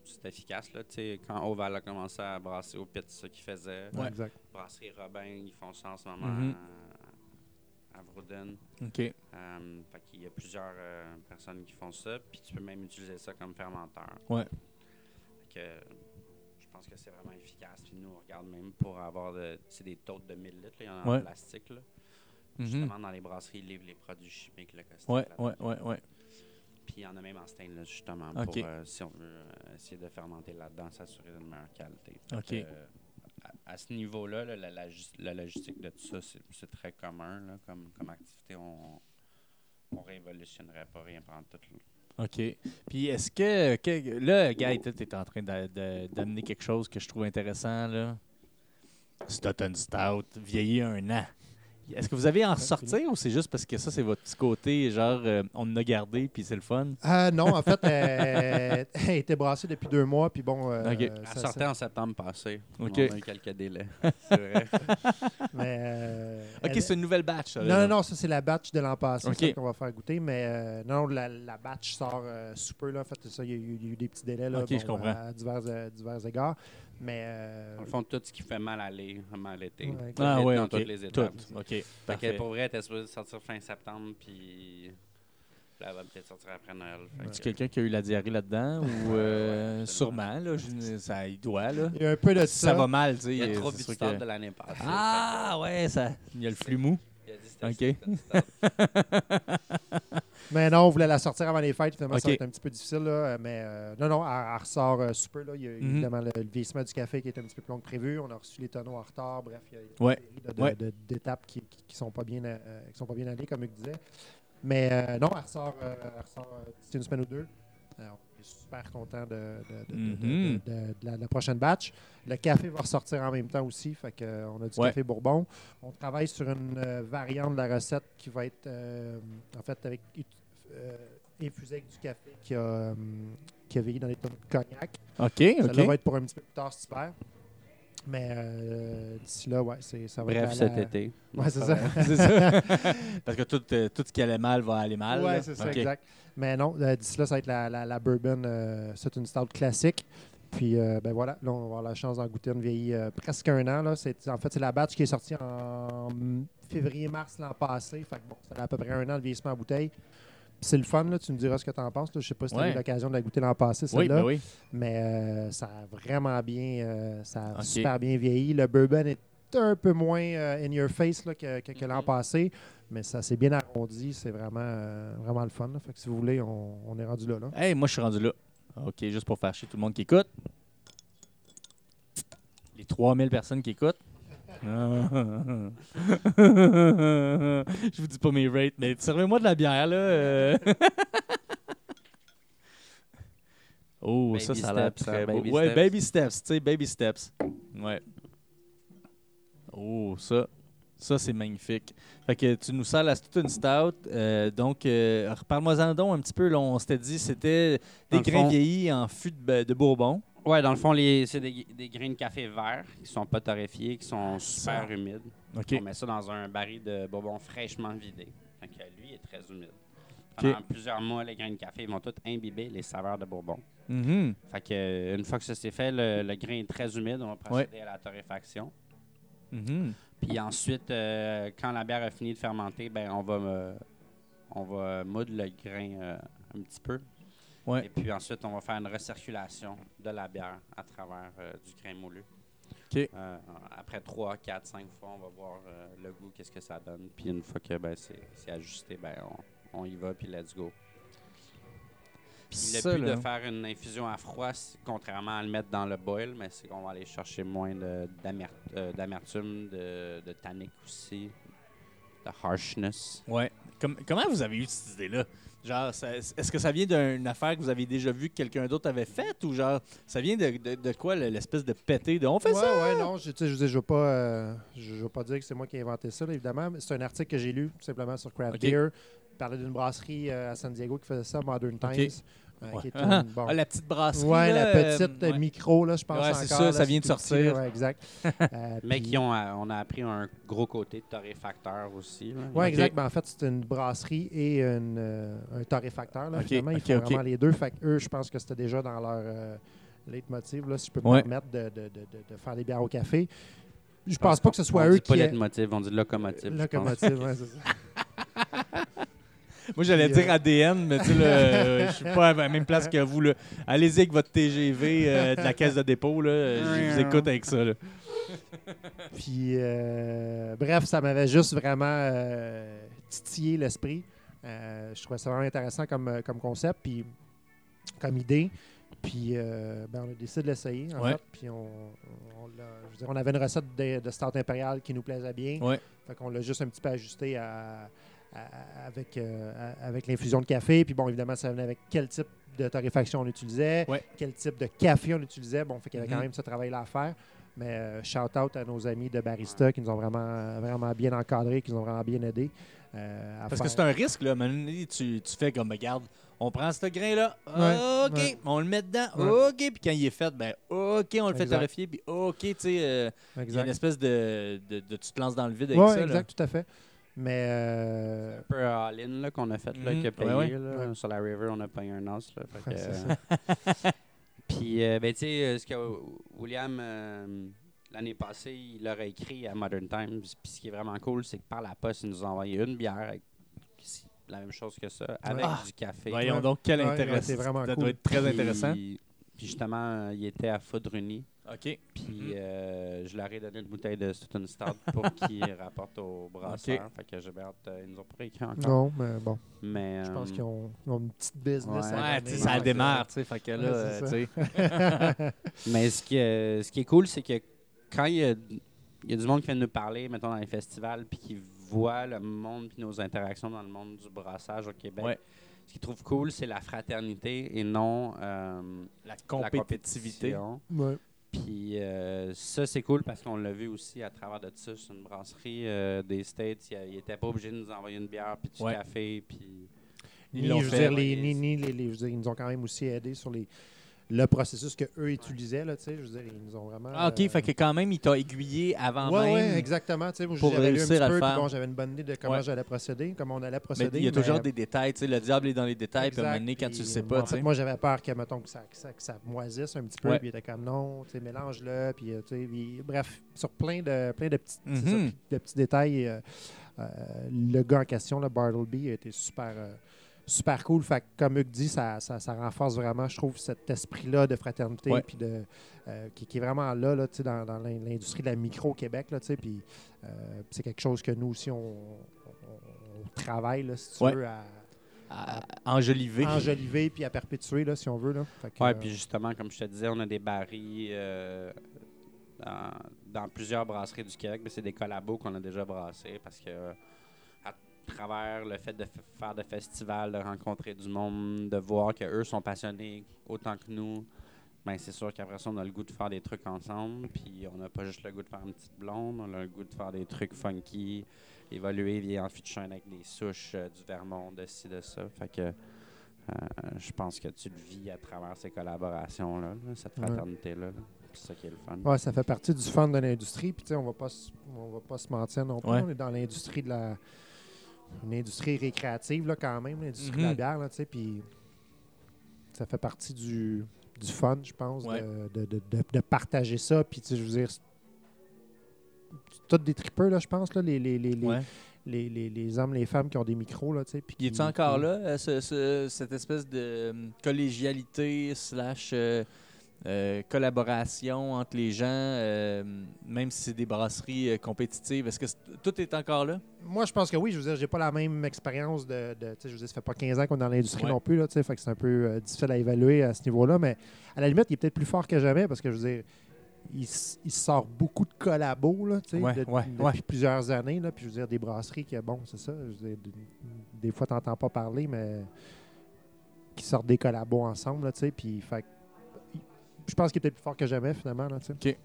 c'est efficace. Là, Tu sais, quand Oval a commencé à brasser au pit, c'est ça qu'ils faisaient. Ouais. Brasserie Robin, ils font ça en ce moment Mhm. À. OK. Euh, fait qu'il y a plusieurs euh, personnes qui font ça, puis tu peux même utiliser ça comme fermenteur. Ouais. Fait que, je pense que c'est vraiment efficace. Puis nous, on regarde même pour avoir de, des totes de 1000 litres, là, il y en a Ouais. en plastique. Là. Mhm. Justement, dans les brasseries, ils livrent les produits chimiques, le caustique. Ouais, ouais, ouais, ouais. Puis il y en a même en stainless, justement, pour euh, si on veut euh, essayer de fermenter là-dedans, s'assurer d'une meilleure qualité. Fait Ok. que, à, ce niveau-là, là, la, logistique de tout ça, c'est, très commun comme, activité. On on révolutionnerait pas rien pendant tout. là. OK. Puis est-ce que, là, Guy, tu es en train d'amener quelque chose que je trouve intéressant, là. Stout, vieilli un an. Est-ce que vous avez à en ressortir ou c'est juste parce que ça, c'est votre petit côté, genre, euh, on en a gardé puis c'est le fun? Ah, non, en fait, (laughs) elle, elle était brassée depuis deux mois. Puis bon, euh. Elle ça- sortait ça- en septembre passé. Ok. On a eu quelques délais. (laughs) c'est vrai. (laughs) mais, euh, OK, elle- c'est une nouvelle batch, ça, Non, là. non, non, ça c'est la batch de l'an passé qu'on va faire goûter. Mais euh, non, la, la batch sort euh, super. Là. En fait, ça, il y, a eu- il y a eu des petits délais là, Ok, je comprends. à divers, euh, divers égards. Mais euh, Dans le fond, tout ce qui fait mal aller, a mal été. Ouais. Ah ouais, dans OK. toutes les étapes. Tout. OK, Fait parfait. que pour vrai, elle était supposée sortir fin septembre, puis là, elle va peut-être sortir après Noël. Est-ce que- quelqu'un qui a eu la diarrhée là-dedans (laughs) ou euh, ouais, sûrement, là, je- ça il doit, là. il y a un peu de Si ça va mal, tu sais. Il y a trop de que- de l'année passée. Ah, ouais, ça. Il y a le flux mou. Il a dit c'était Ok. (laughs) Mais non, on voulait la sortir avant les fêtes. Finalement, Ok. ça va être un petit peu difficile. Là, mais euh, non, non, elle, elle ressort euh, super. Là. Il y a Mhm. évidemment le, le vieillissement du café qui est un petit peu plus long que prévu. On a reçu les tonneaux en retard. Bref, il y a il y a Ouais. une série de- de- Ouais. de- d'étapes qui ne sont, pas bien, euh, qui sont pas bien allées, comme Hugues disait. Mais non, elle ressort, ressort d'ici une semaine ou deux. Alors, on est super content de, de- Mhm. de- la, prochaine batch. Le café va ressortir en même temps aussi. Fait que, on a du Ouais. café Bourbon. On travaille sur une euh, variante de la recette qui va être euh, en fait avec euh, infusée avec du café qui a, euh, qui a vieilli dans des tonnes de cognac. OK, Ça OK. va être pour un petit peu plus tard cet hiver. Mais euh, d'ici là, ouais, c'est, ça va Bref, être cet la- été. Ouais, c'est ça. (laughs) c'est ça. (laughs) Parce que tout, euh, tout ce qui allait mal va aller mal. Ouais, là. c'est ça, exact. Mais non, euh, d'ici là, ça va être la, la, la bourbon. euh, c'est une stout classique. Puis, euh, ben voilà, là, on va avoir la chance d'en goûter une vieillie euh, presque un an. Là. C'est, en fait, c'est la batch qui est sortie en février-mars l'an passé. Fait que bon, ça a à peu près un an de vieillissement en bouteille. C'est le fun, là, tu me diras ce que tu en penses. là. Je sais pas si tu as Ouais. eu l'occasion de la goûter l'an passé, Oui, celle-là. ben oui. Mais euh, ça a vraiment bien, euh, ça a super bien vieilli. Le bourbon est un peu moins euh, in your face là, que, que- que l'an passé, mais ça s'est bien arrondi. C'est vraiment, vraiment le fun. là. Fait que si vous voulez, on, on est rendu là. là. Hey, moi, je suis rendu là. OK, juste pour faire chier tout le monde qui écoute. Les 3000 personnes qui écoutent. (laughs) je vous dis pas mes rates, mais servez-moi de la bière, là. euh. (laughs) oh, Baby ça, ça a l'air steps, très hein, beau. baby ouais, steps. baby steps, tu sais, baby steps. Ouais. Oh, ça. Ça, c'est magnifique. Fait que tu nous sers la Stoughton Stout. euh, donc, euh, reparle-moi-en donc un petit peu. Là, on s'était dit c'était des grains fond- vieillis en fût de, de Bourbon. Ouais, dans le fond, c'est des, des grains de café verts qui sont pas torréfiés, qui sont super Ça. humides. On met ça dans un baril de bourbon fraîchement vidé. Que lui est très humide. Pendant plusieurs mois, les grains de café vont tous imbiber les saveurs de bourbon. Mhm. Fait que, une fois que ça c'est fait, le, le grain est très humide. On va procéder à la torréfaction. Mhm. Puis ensuite, euh, quand la bière a fini de fermenter, ben on va euh, on va moudre le grain euh, un petit peu. Ouais. Et puis ensuite, on va faire une recirculation de la bière à travers euh, du grain moulu. Euh, après 3, 4, 5 fois, on va voir euh, le goût, qu'est-ce que ça donne. Puis une fois que ben, c'est c'est ajusté, ben, on, on y va, puis let's go. Puis le but là. de faire une infusion à froid, contrairement à le mettre dans le boil, mais c'est qu'on va aller chercher moins de- d'amertume, de, de tannique aussi, de harshness. Ouais. Comme- comment vous avez eu cette idée-là? Genre, est-ce que ça vient d'une affaire que vous avez déjà vu que quelqu'un d'autre avait faite ou genre, ça vient de, de- de quoi le- l'espèce de pété de on fait ouais, ça? ouais, non, je, je je ne veux, pas, euh, je veux pas dire que c'est moi qui ai inventé ça, là, évidemment. mais C'est un article que j'ai lu tout simplement sur Craft Ok. Beer. Il parlait d'une brasserie euh, à San Diego qui faisait ça, Modern Times. Euh, Ouais. qui est une- bon. Ah, la petite brasserie. Là, la euh, petite ouais. micro, là, je pense. Ouais, c'est encore, ça, là, ça vient de sortir. ouais, exact. (laughs) Euh, Mais puis- qui ont, euh, on a appris un gros côté de torréfacteur aussi. Oui, Ok. exact. Ben, en fait, c'est une brasserie et une, euh, un torréfacteur. Là, Ok, finalement, ils font vraiment les deux. Fait eux, je pense que c'était déjà dans leur euh, leitmotiv, là, si je peux me Ouais. permettre de, de- de- de- de faire des bières au café. Je pense pas que ce soit on eux dit pas qui... leitmotiv, on dit locomotive. pense. Locomotive, ouais, c'est ça. (laughs) Moi, j'allais dire euh, ADN, mais tu sais, euh, je suis pas à la même place que vous. là. Allez-y avec votre TGV euh, de la caisse de dépôt. Là. Je vous écoute avec ça. là. Puis, euh, bref, ça m'avait juste vraiment euh, titillé l'esprit. Euh, je trouvais ça vraiment intéressant comme, comme concept, puis comme idée. Puis, euh, ben, on a décidé de l'essayer, en Ouais. fait. Puis, on, on, l'a- je veux dire, on avait une recette de, de Stout Impérial qui nous plaisait bien. Ouais. Fait qu'on l'a juste un petit peu ajusté à- à- avec, euh, avec l'infusion de café. Puis, bon, évidemment, ça venait avec quel type de torréfaction on utilisait, Ouais. quel type de café on utilisait. Bon, fait qu'il y avait quand même ce travail-là à faire. Mais euh, shout out à nos amis de Barista qui nous ont vraiment, vraiment bien encadrés, qui nous ont vraiment bien aidés. euh, à Parce que c'est un risque. Là. Tu, tu fais comme, regarde, on prend ce grain-là. Ouais, OK. ouais. On le met dedans. Ouais. OK. Puis quand il est fait, ben OK, on le fait torréfier. Puis OK, tu sais, euh, il y a une espèce de, de, de- Tu te lances dans le vide avec ça. là. exact, tout à fait. Mais euh, un peu all-in là, qu'on a fait, là, Mhm. qui a payé. Ouais, ouais. là. Ouais. Sur la River, on a payé un os. Là, fait que, Ouais, c'est euh. (laughs) Puis, euh, ben, tu sais, euh, ce que William, euh, l'année passée, il leur a écrit à Modern Times. Puis, ce qui est vraiment cool, c'est que par la poste, ils nous ont envoyé une bière, avec, c'est la même chose que ça, avec Ah, du café. Voyons donc, quel intérêt. ouais, c'est vraiment ça cool. doit être très Puis- intéressant. Puis, justement, euh, il était à Foudreny. OK. Puis, Mhm. euh, je leur ai donné une bouteille de Sutton Stout pour (laughs) qu'ils rapportent au brasseur. Fait que j'ai bien hâte. euh, Ils nous ont pas écrit encore. non, mais bon, Mais, je pense euh, qu'ils ont, une petite business. Ouais. à Ouais, donner. tu sais, ça démarre, tu sais. Fait que là, Ouais, euh, tu sais. (laughs) Mais ce qui, est, ce qui est cool, c'est que quand il y, a, il y a du monde qui vient nous parler, mettons, dans les festivals, puis qui voit le monde puis nos interactions dans le monde du brassage au Québec, Ouais. ce qu'ils trouvent cool, c'est la fraternité et non euh, La la compétitivité. compétition. Ouais. Puis euh, ça, c'est cool parce qu'on l'a vu aussi à travers de ça. C'est une brasserie euh, des States. Ils n'étaient pas obligés de nous envoyer une bière puis du Ouais. café. Puis... Ils Ni, l'ont je veux fait. dire, les, les, les- je veux dire, ils nous ont quand même aussi aidé sur les, le processus qu'eux utilisaient. Là, tu sais, je veux dire, ils nous ont vraiment. Ah, OK. euh, Fait que quand même, il t'a aiguillé avant Ouais, même. ouais, exactement. Tu sais, moi, pour j'avais lu un réussir petit à le faire. bon, j'avais une bonne idée de comment Ouais. j'allais procéder, comment on allait Mais procéder. il y a toujours mais- des détails. Tu sais, le diable est dans les détails. Puis à un moment Exact, donné, quand tu le sais moi, pas, en tu fait, sais. moi, j'avais peur que, mettons, que ça, que ça, que ça moisisse un petit peu. Ouais. Puis il était comme non, tu sais, mélange-le. Puis, euh, tu sais, puis, bref, sur plein de, plein de, petits, ça, Mhm. de petits détails, euh, euh, le gars en question, le Bartleby, a été super, euh, super cool. Fait que, comme Hugues dit, ça, ça, ça renforce vraiment, je trouve, cet esprit-là de fraternité Ouais. puis de, euh, qui, qui est vraiment là, là dans, dans l'in- l'industrie de la micro au Québec. Là, puis, euh, c'est quelque chose que nous aussi, on, on- on travaille, là, si tu Ouais. veux, à À- enjolivé. enjoliver puis à perpétuer, là, si on veut. Ouais, euh, puis justement, comme je te disais, on a des barils euh, dans, dans plusieurs brasseries du Québec, mais c'est des collabos qu'on a déjà brassés parce que travers le fait de faire des festivals, de rencontrer du monde, de voir qu'eux sont passionnés autant que nous, ben c'est sûr qu'après ça, on a le goût de faire des trucs ensemble. Puis on n'a pas juste le goût de faire une petite blonde, on a le goût de faire des trucs funky, évoluer, vieillir en feature avec des souches, euh, du Vermont, de ci, de ça. Fait que euh, je pense que tu le vis à travers ces collaborations-là, là, cette fraternité-là. là. C'est ça qui est le fun. Ouais, ça fait partie du fun de l'industrie. Puis, tu sais, on va pas se- on va pas se mentir non plus. Ouais. On est dans l'industrie de la. Une industrie récréative, là, quand même, l'industrie de la Mhm. bière, là, tu sais. Puis, ça fait partie du, du fun, je pense, Ouais. de, de, de, de- partager ça. Puis, je veux dire, tous des tripeurs, là, je pense, là, les, les, les, les, Ouais. les, les- les hommes, les femmes qui ont des micros, là, tu sais. puis Il qui- est encore là, euh, ce- ce- cette espèce de euh, collégialité slash euh, euh, collaboration entre les gens, euh, même si c'est des brasseries euh, compétitives? Est-ce que tout est encore là? Moi, je pense que oui. Je veux dire, j'ai pas la même expérience de. je veux dire, ça fait pas 15 ans qu'on est dans l'industrie Ouais. non plus, là, fait que c'est un peu difficile à évaluer à ce niveau-là. Mais à la limite, il est peut-être plus fort que jamais parce que je veux dire, il, il sort beaucoup de collabos, là, tu sais, Ouais, de- ouais, depuis plusieurs années. Là, puis je veux dire, des brasseries qui, bon, c'est ça. je veux dire, des, des fois, tu n'entends pas parler, mais qui sortent des collabos ensemble, là, tu sais. Puis, fait que, je pense qu'il est peut-être plus fort que jamais, finalement, là. OK.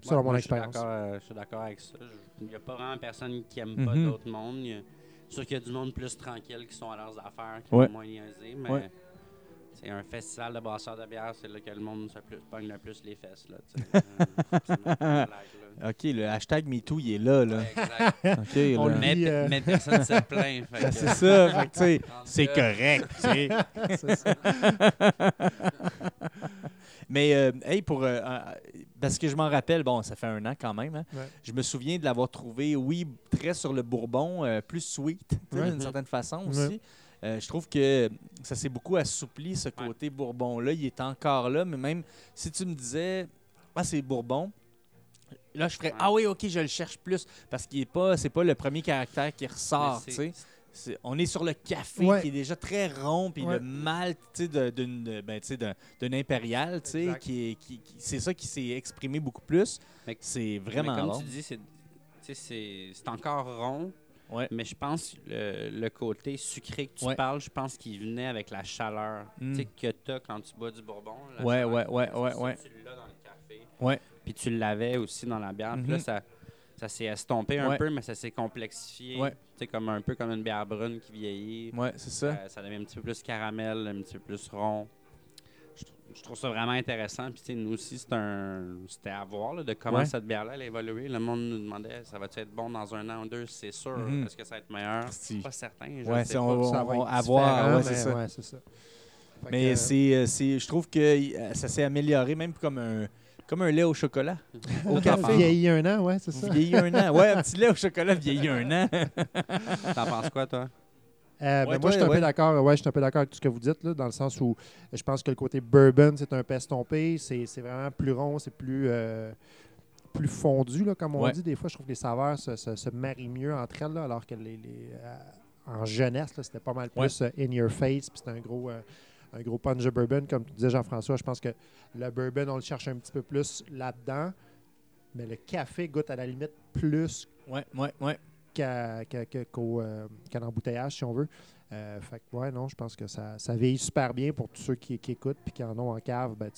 Selon Ouais, mon expérience. euh, Je suis d'accord avec ça. Il n'y a pas vraiment personne qui aime pas Mhm. d'autres mondes. Il y a- C'est sûr qu'il y a du monde plus tranquille qui sont à leurs affaires, qui Ouais. sont moins niaisés, mais Ouais. c'est un festival de brasseurs de bière, c'est là que le monde se plus, pogne le plus les fesses. Là. (laughs) Euh, là. OK, le hashtag MeToo, il est là. là. Ouais, exact. On là. le Puis, euh, mais personne ne se plaint. (laughs) fait Ben, c'est ça, (laughs) c'est correct. C'est ça. Mais, euh, hey, pour. euh, parce que je m'en rappelle, bon, ça fait un an quand même. hein. Ouais. Je me souviens de l'avoir trouvé, oui, très sur le bourbon, euh, plus sweet, Ouais. d'une certaine façon Ouais. aussi. Euh, je trouve que ça s'est beaucoup assoupli, ce Ouais. côté bourbon-là. Il est encore là, mais même si tu me disais, ah, c'est bourbon. Là, je ferais. Ah oui, ok, je le cherche plus. Parce qu'il est pas, c'est pas le premier caractère qui ressort. tu sais. On est sur le café Ouais. qui est déjà très rond, puis Ouais. le malt tu sais, de- d'une ben, tu sais, d'un d'un impérial, tu sais, Exact. qui qui, qui- c'est ça qui s'est exprimé beaucoup plus. Mais- C'est Mais vraiment comme tu dis, c'est, tu sais, c'est, c'est encore rond, Ouais. mais je pense que le, le côté sucré que tu Ouais. parles, je pense qu'il venait avec la chaleur Mm. tu sais, que tu as quand tu bois du bourbon. la Ouais, chaleur ouais, que ouais, ouais, ça. Tu l'as dans le café. Ouais. Puis tu l'avais aussi dans la bière. Puis Mhm. là, ça, ça s'est estompé un Ouais. peu, mais ça s'est complexifié. Ouais. Tu sais, comme un peu comme une bière brune qui vieillit. Ouais, c'est ça. Euh, ça devient un petit peu plus caramel, un petit peu plus rond. Je, trou- je trouve ça vraiment intéressant. Puis, nous aussi, c'est un, c'était à voir là, de comment Ouais. cette bière-là elle a évolué. Le monde nous demandait ça va-tu être bon dans un an ou deux? C'est sûr. Mhm. Est-ce que ça va être meilleur? Si. Pas certain. Je Ouais, sais c'est- pas. on, Ça va on- être à voir, c'est mais ça. c'est Mais que, c'est, euh, c'est, je trouve que euh, ça s'est amélioré même comme un, comme un lait au chocolat. Au café. Vieilli un an, ouais, c'est ça. Vieilli un an. Ouais, un petit lait au chocolat vieilli un an. (laughs) T'en penses quoi, toi? Euh, ben, moi, je suis un ouais. peu d'accord. Ouais, je suis un peu d'accord avec tout ce que vous dites, là, dans le sens où je pense que le côté bourbon, c'est un peu estompé. C'est c'est vraiment plus rond, c'est plus, euh, plus fondu, là, comme on Ouais. dit. Des fois, je trouve que les saveurs se, se- se marient mieux entre elles, là, alors que les, les, euh, en jeunesse, c'était pas mal Ouais. plus in your face. Puis c'était un gros, euh, un gros punch de bourbon, comme tu disais, Jean-François. Je pense que le bourbon, on le cherche un petit peu plus là-dedans. Mais le café goûte à la limite plus Ouais, ouais, ouais. qu'à qu'à- qu'à- qu'au, euh, qu'à l'embouteillage, si on veut. Euh, fait que, ouais, non, je pense que ça, ça vieillit super bien pour tous ceux qui, qui écoutent puis qui en ont en cave. Ben,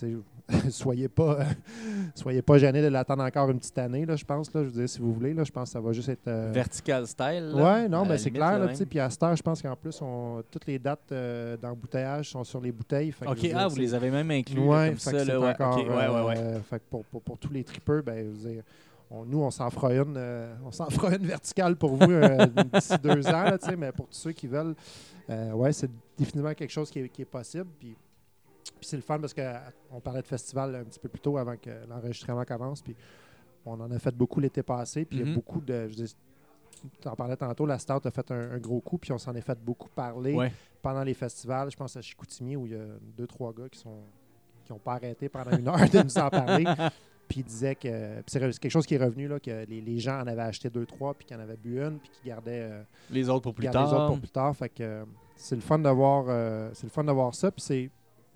(laughs) soyez pas, (laughs) soyez pas gênés de l'attendre encore une petite année, là, je pense. Là, je veux dire, si vous voulez, là, je pense que ça va juste être. euh, Vertical style. là, Ouais, non, mais la c'est clair. puis à cette heure, je pense qu'en plus, on, toutes les dates euh, d'embouteillage sont sur les bouteilles. Fait que je OK, veux dire, ah, vous les avez même inclus Ouais, comme fait ça. Là, ouais, encore, ouais, ouais, ouais. euh, fait que pour, pour, pour tous les tripeurs, ben, je veux dire, on- nous, on s'en fera une, euh, on s'en (laughs) fera une verticale pour vous euh, d'ici deux ans, là, mais pour tous ceux qui veulent, euh, ouais, c'est définitivement quelque chose qui est, qui est possible. Puis, puis c'est le fun parce qu'on parlait de festival un petit peu plus tôt avant que l'enregistrement commence. Puis on en a fait beaucoup l'été passé. Puis il y a beaucoup de. je tu en parlais tantôt, la Stout a fait un, un gros coup, puis on s'en est fait beaucoup parler Ouais. pendant les festivals. Je pense à Chicoutimi, où il y a deux, trois gars qui sont qui n'ont pas arrêté pendant une heure de nous en parler. (laughs) Puis ils disaient que c'est quelque chose qui est revenu, là, que les, les gens en avaient acheté deux, trois, puis qu'ils en avaient bu une, puis qu'ils gardaient, euh, Les autres pour plus gardaient les autres tard. pour plus tard. Fait que euh, c'est le fun de voir, euh, c'est le fun de voir ça. Puis c'est,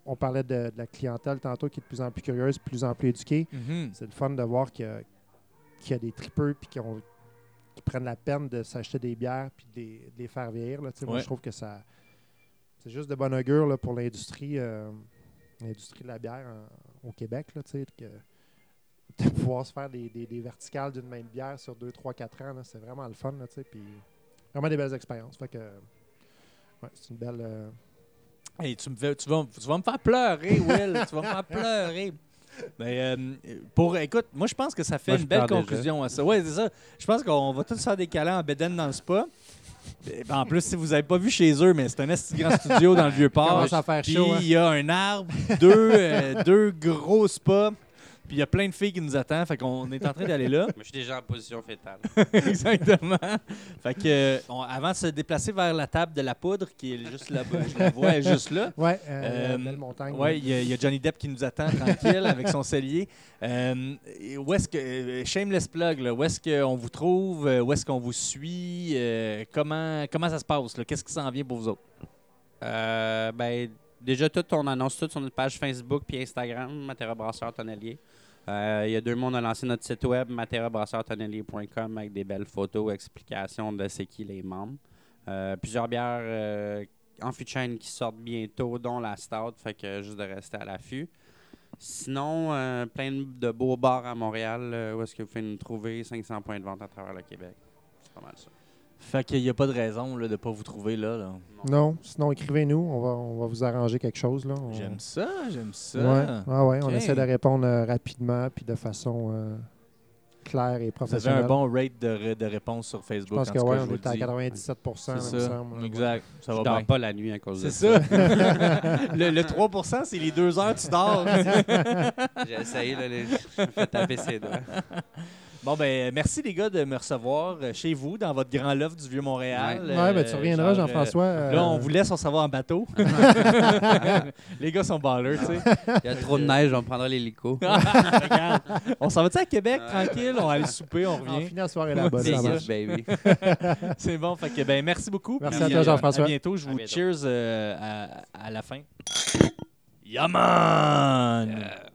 on parlait de, de la clientèle tantôt qui est de plus en plus curieuse, de plus en plus éduquée. Mhm. C'est le fun de voir qu'il y a, qu'il y a des tripeux puis qui, ont- qui prennent la peine de s'acheter des bières puis de les, de les faire vieillir. Là. Moi, je trouve que ça c'est juste de bon augure là, pour l'industrie euh, l'industrie de la bière en- au Québec. Là, que, de pouvoir se faire des, des- des verticales d'une main de bière sur 2, 3, 4 ans, là, c'est vraiment le fun. Là, tu sais, puis vraiment des belles expériences. Fait que, ouais, c'est une belle. euh, Hey, tu, me fais- tu, vas, tu vas me faire pleurer, Will. tu vas me faire pleurer. Mais, euh, pour, écoute, moi, je pense que ça fait Moi, une belle déjà. conclusion à ça. Oui, c'est ça. Je pense qu'on va tous faire des câlins en bédaine dans le spa. Ben, En plus, si vous n'avez pas vu chez eux, mais c'est un esti grand studio dans le Vieux-Port. commence à faire Puis chaud. hein. il y a un arbre, deux, euh, deux gros spas. Puis il y a plein de filles qui nous attendent. Fait qu'on est en train d'aller là. (laughs) Moi, je suis déjà en position fétale. (laughs) Exactement. Fait que, on- avant de se déplacer vers la table de la poudre, qui est juste là-bas, je la vois, elle est juste là. Ouais, euh, Euh, belle montagne. Oui, il y, a- il y a Johnny Depp qui nous attend tranquille avec son cellier. Euh, et où est-ce que. euh, Shameless plug, là, où est-ce qu'on vous trouve? euh, Où est-ce qu'on vous suit? euh, comment, comment ça se passe? là? Qu'est-ce qui s'en vient pour vous autres? Euh, ben, déjà, tout, on annonce tout sur notre page Facebook puis Instagram, Matera Brasseur Tonnelier. Euh, Il y a deux mois, on a lancé notre site web, materabrasseurtonnelier.com, avec des belles photos, explications de c'est qui les membres. Euh, plusieurs bières euh, en de chêne qui sortent bientôt, dont la Stout, fait que juste de rester à l'affût. Sinon, plein de beaux bars à Montréal, où est-ce que vous pouvez nous trouver, 500 points de vente à travers le Québec. C'est pas mal ça. Fait qu'il n'y a pas de raison là, de ne pas vous trouver là. là. Non, sinon écrivez-nous, on va, on va vous arranger quelque chose. Là. On- J'aime ça, j'aime ça. Ouais, ah ouais, on essaie de répondre euh, rapidement puis de façon euh, claire et Vous avez professionnelle. un bon rate de, ré- de réponse sur Je Facebook. pense en que je on est à le dis. 97 C'est il me ça. semble. Exact. Ça Je va dors bien. pas la nuit à cause de C'est ça. ça. (laughs) le, le 3 c'est les deux heures tu dors. (laughs) J'ai essayé, là, les... je me fais taper ses doigts. (laughs) bon, ben, merci les gars de me recevoir euh, chez vous, dans votre grand loft du Vieux-Montréal. Ouais, ouais, ben, tu Euh, reviendras, genre, Jean-François. euh, Là, on euh, vous laisse, on s'en va en bateau. (laughs) (laughs) les gars sont ballers, tu sais. Il y a trop de neige, on prendra l'hélico. (laughs) On s'en va-tu à Québec, tranquille? On va aller souper, on On revient. finit la soirée là-bas. C'est ça ça. marche. baby. C'est bon. Fait que, ben, merci beaucoup. Merci puis, à toi, euh, Jean-François. À bientôt. Je À vous bientôt. cheers euh, à, à la fin. Yaman! Yeah.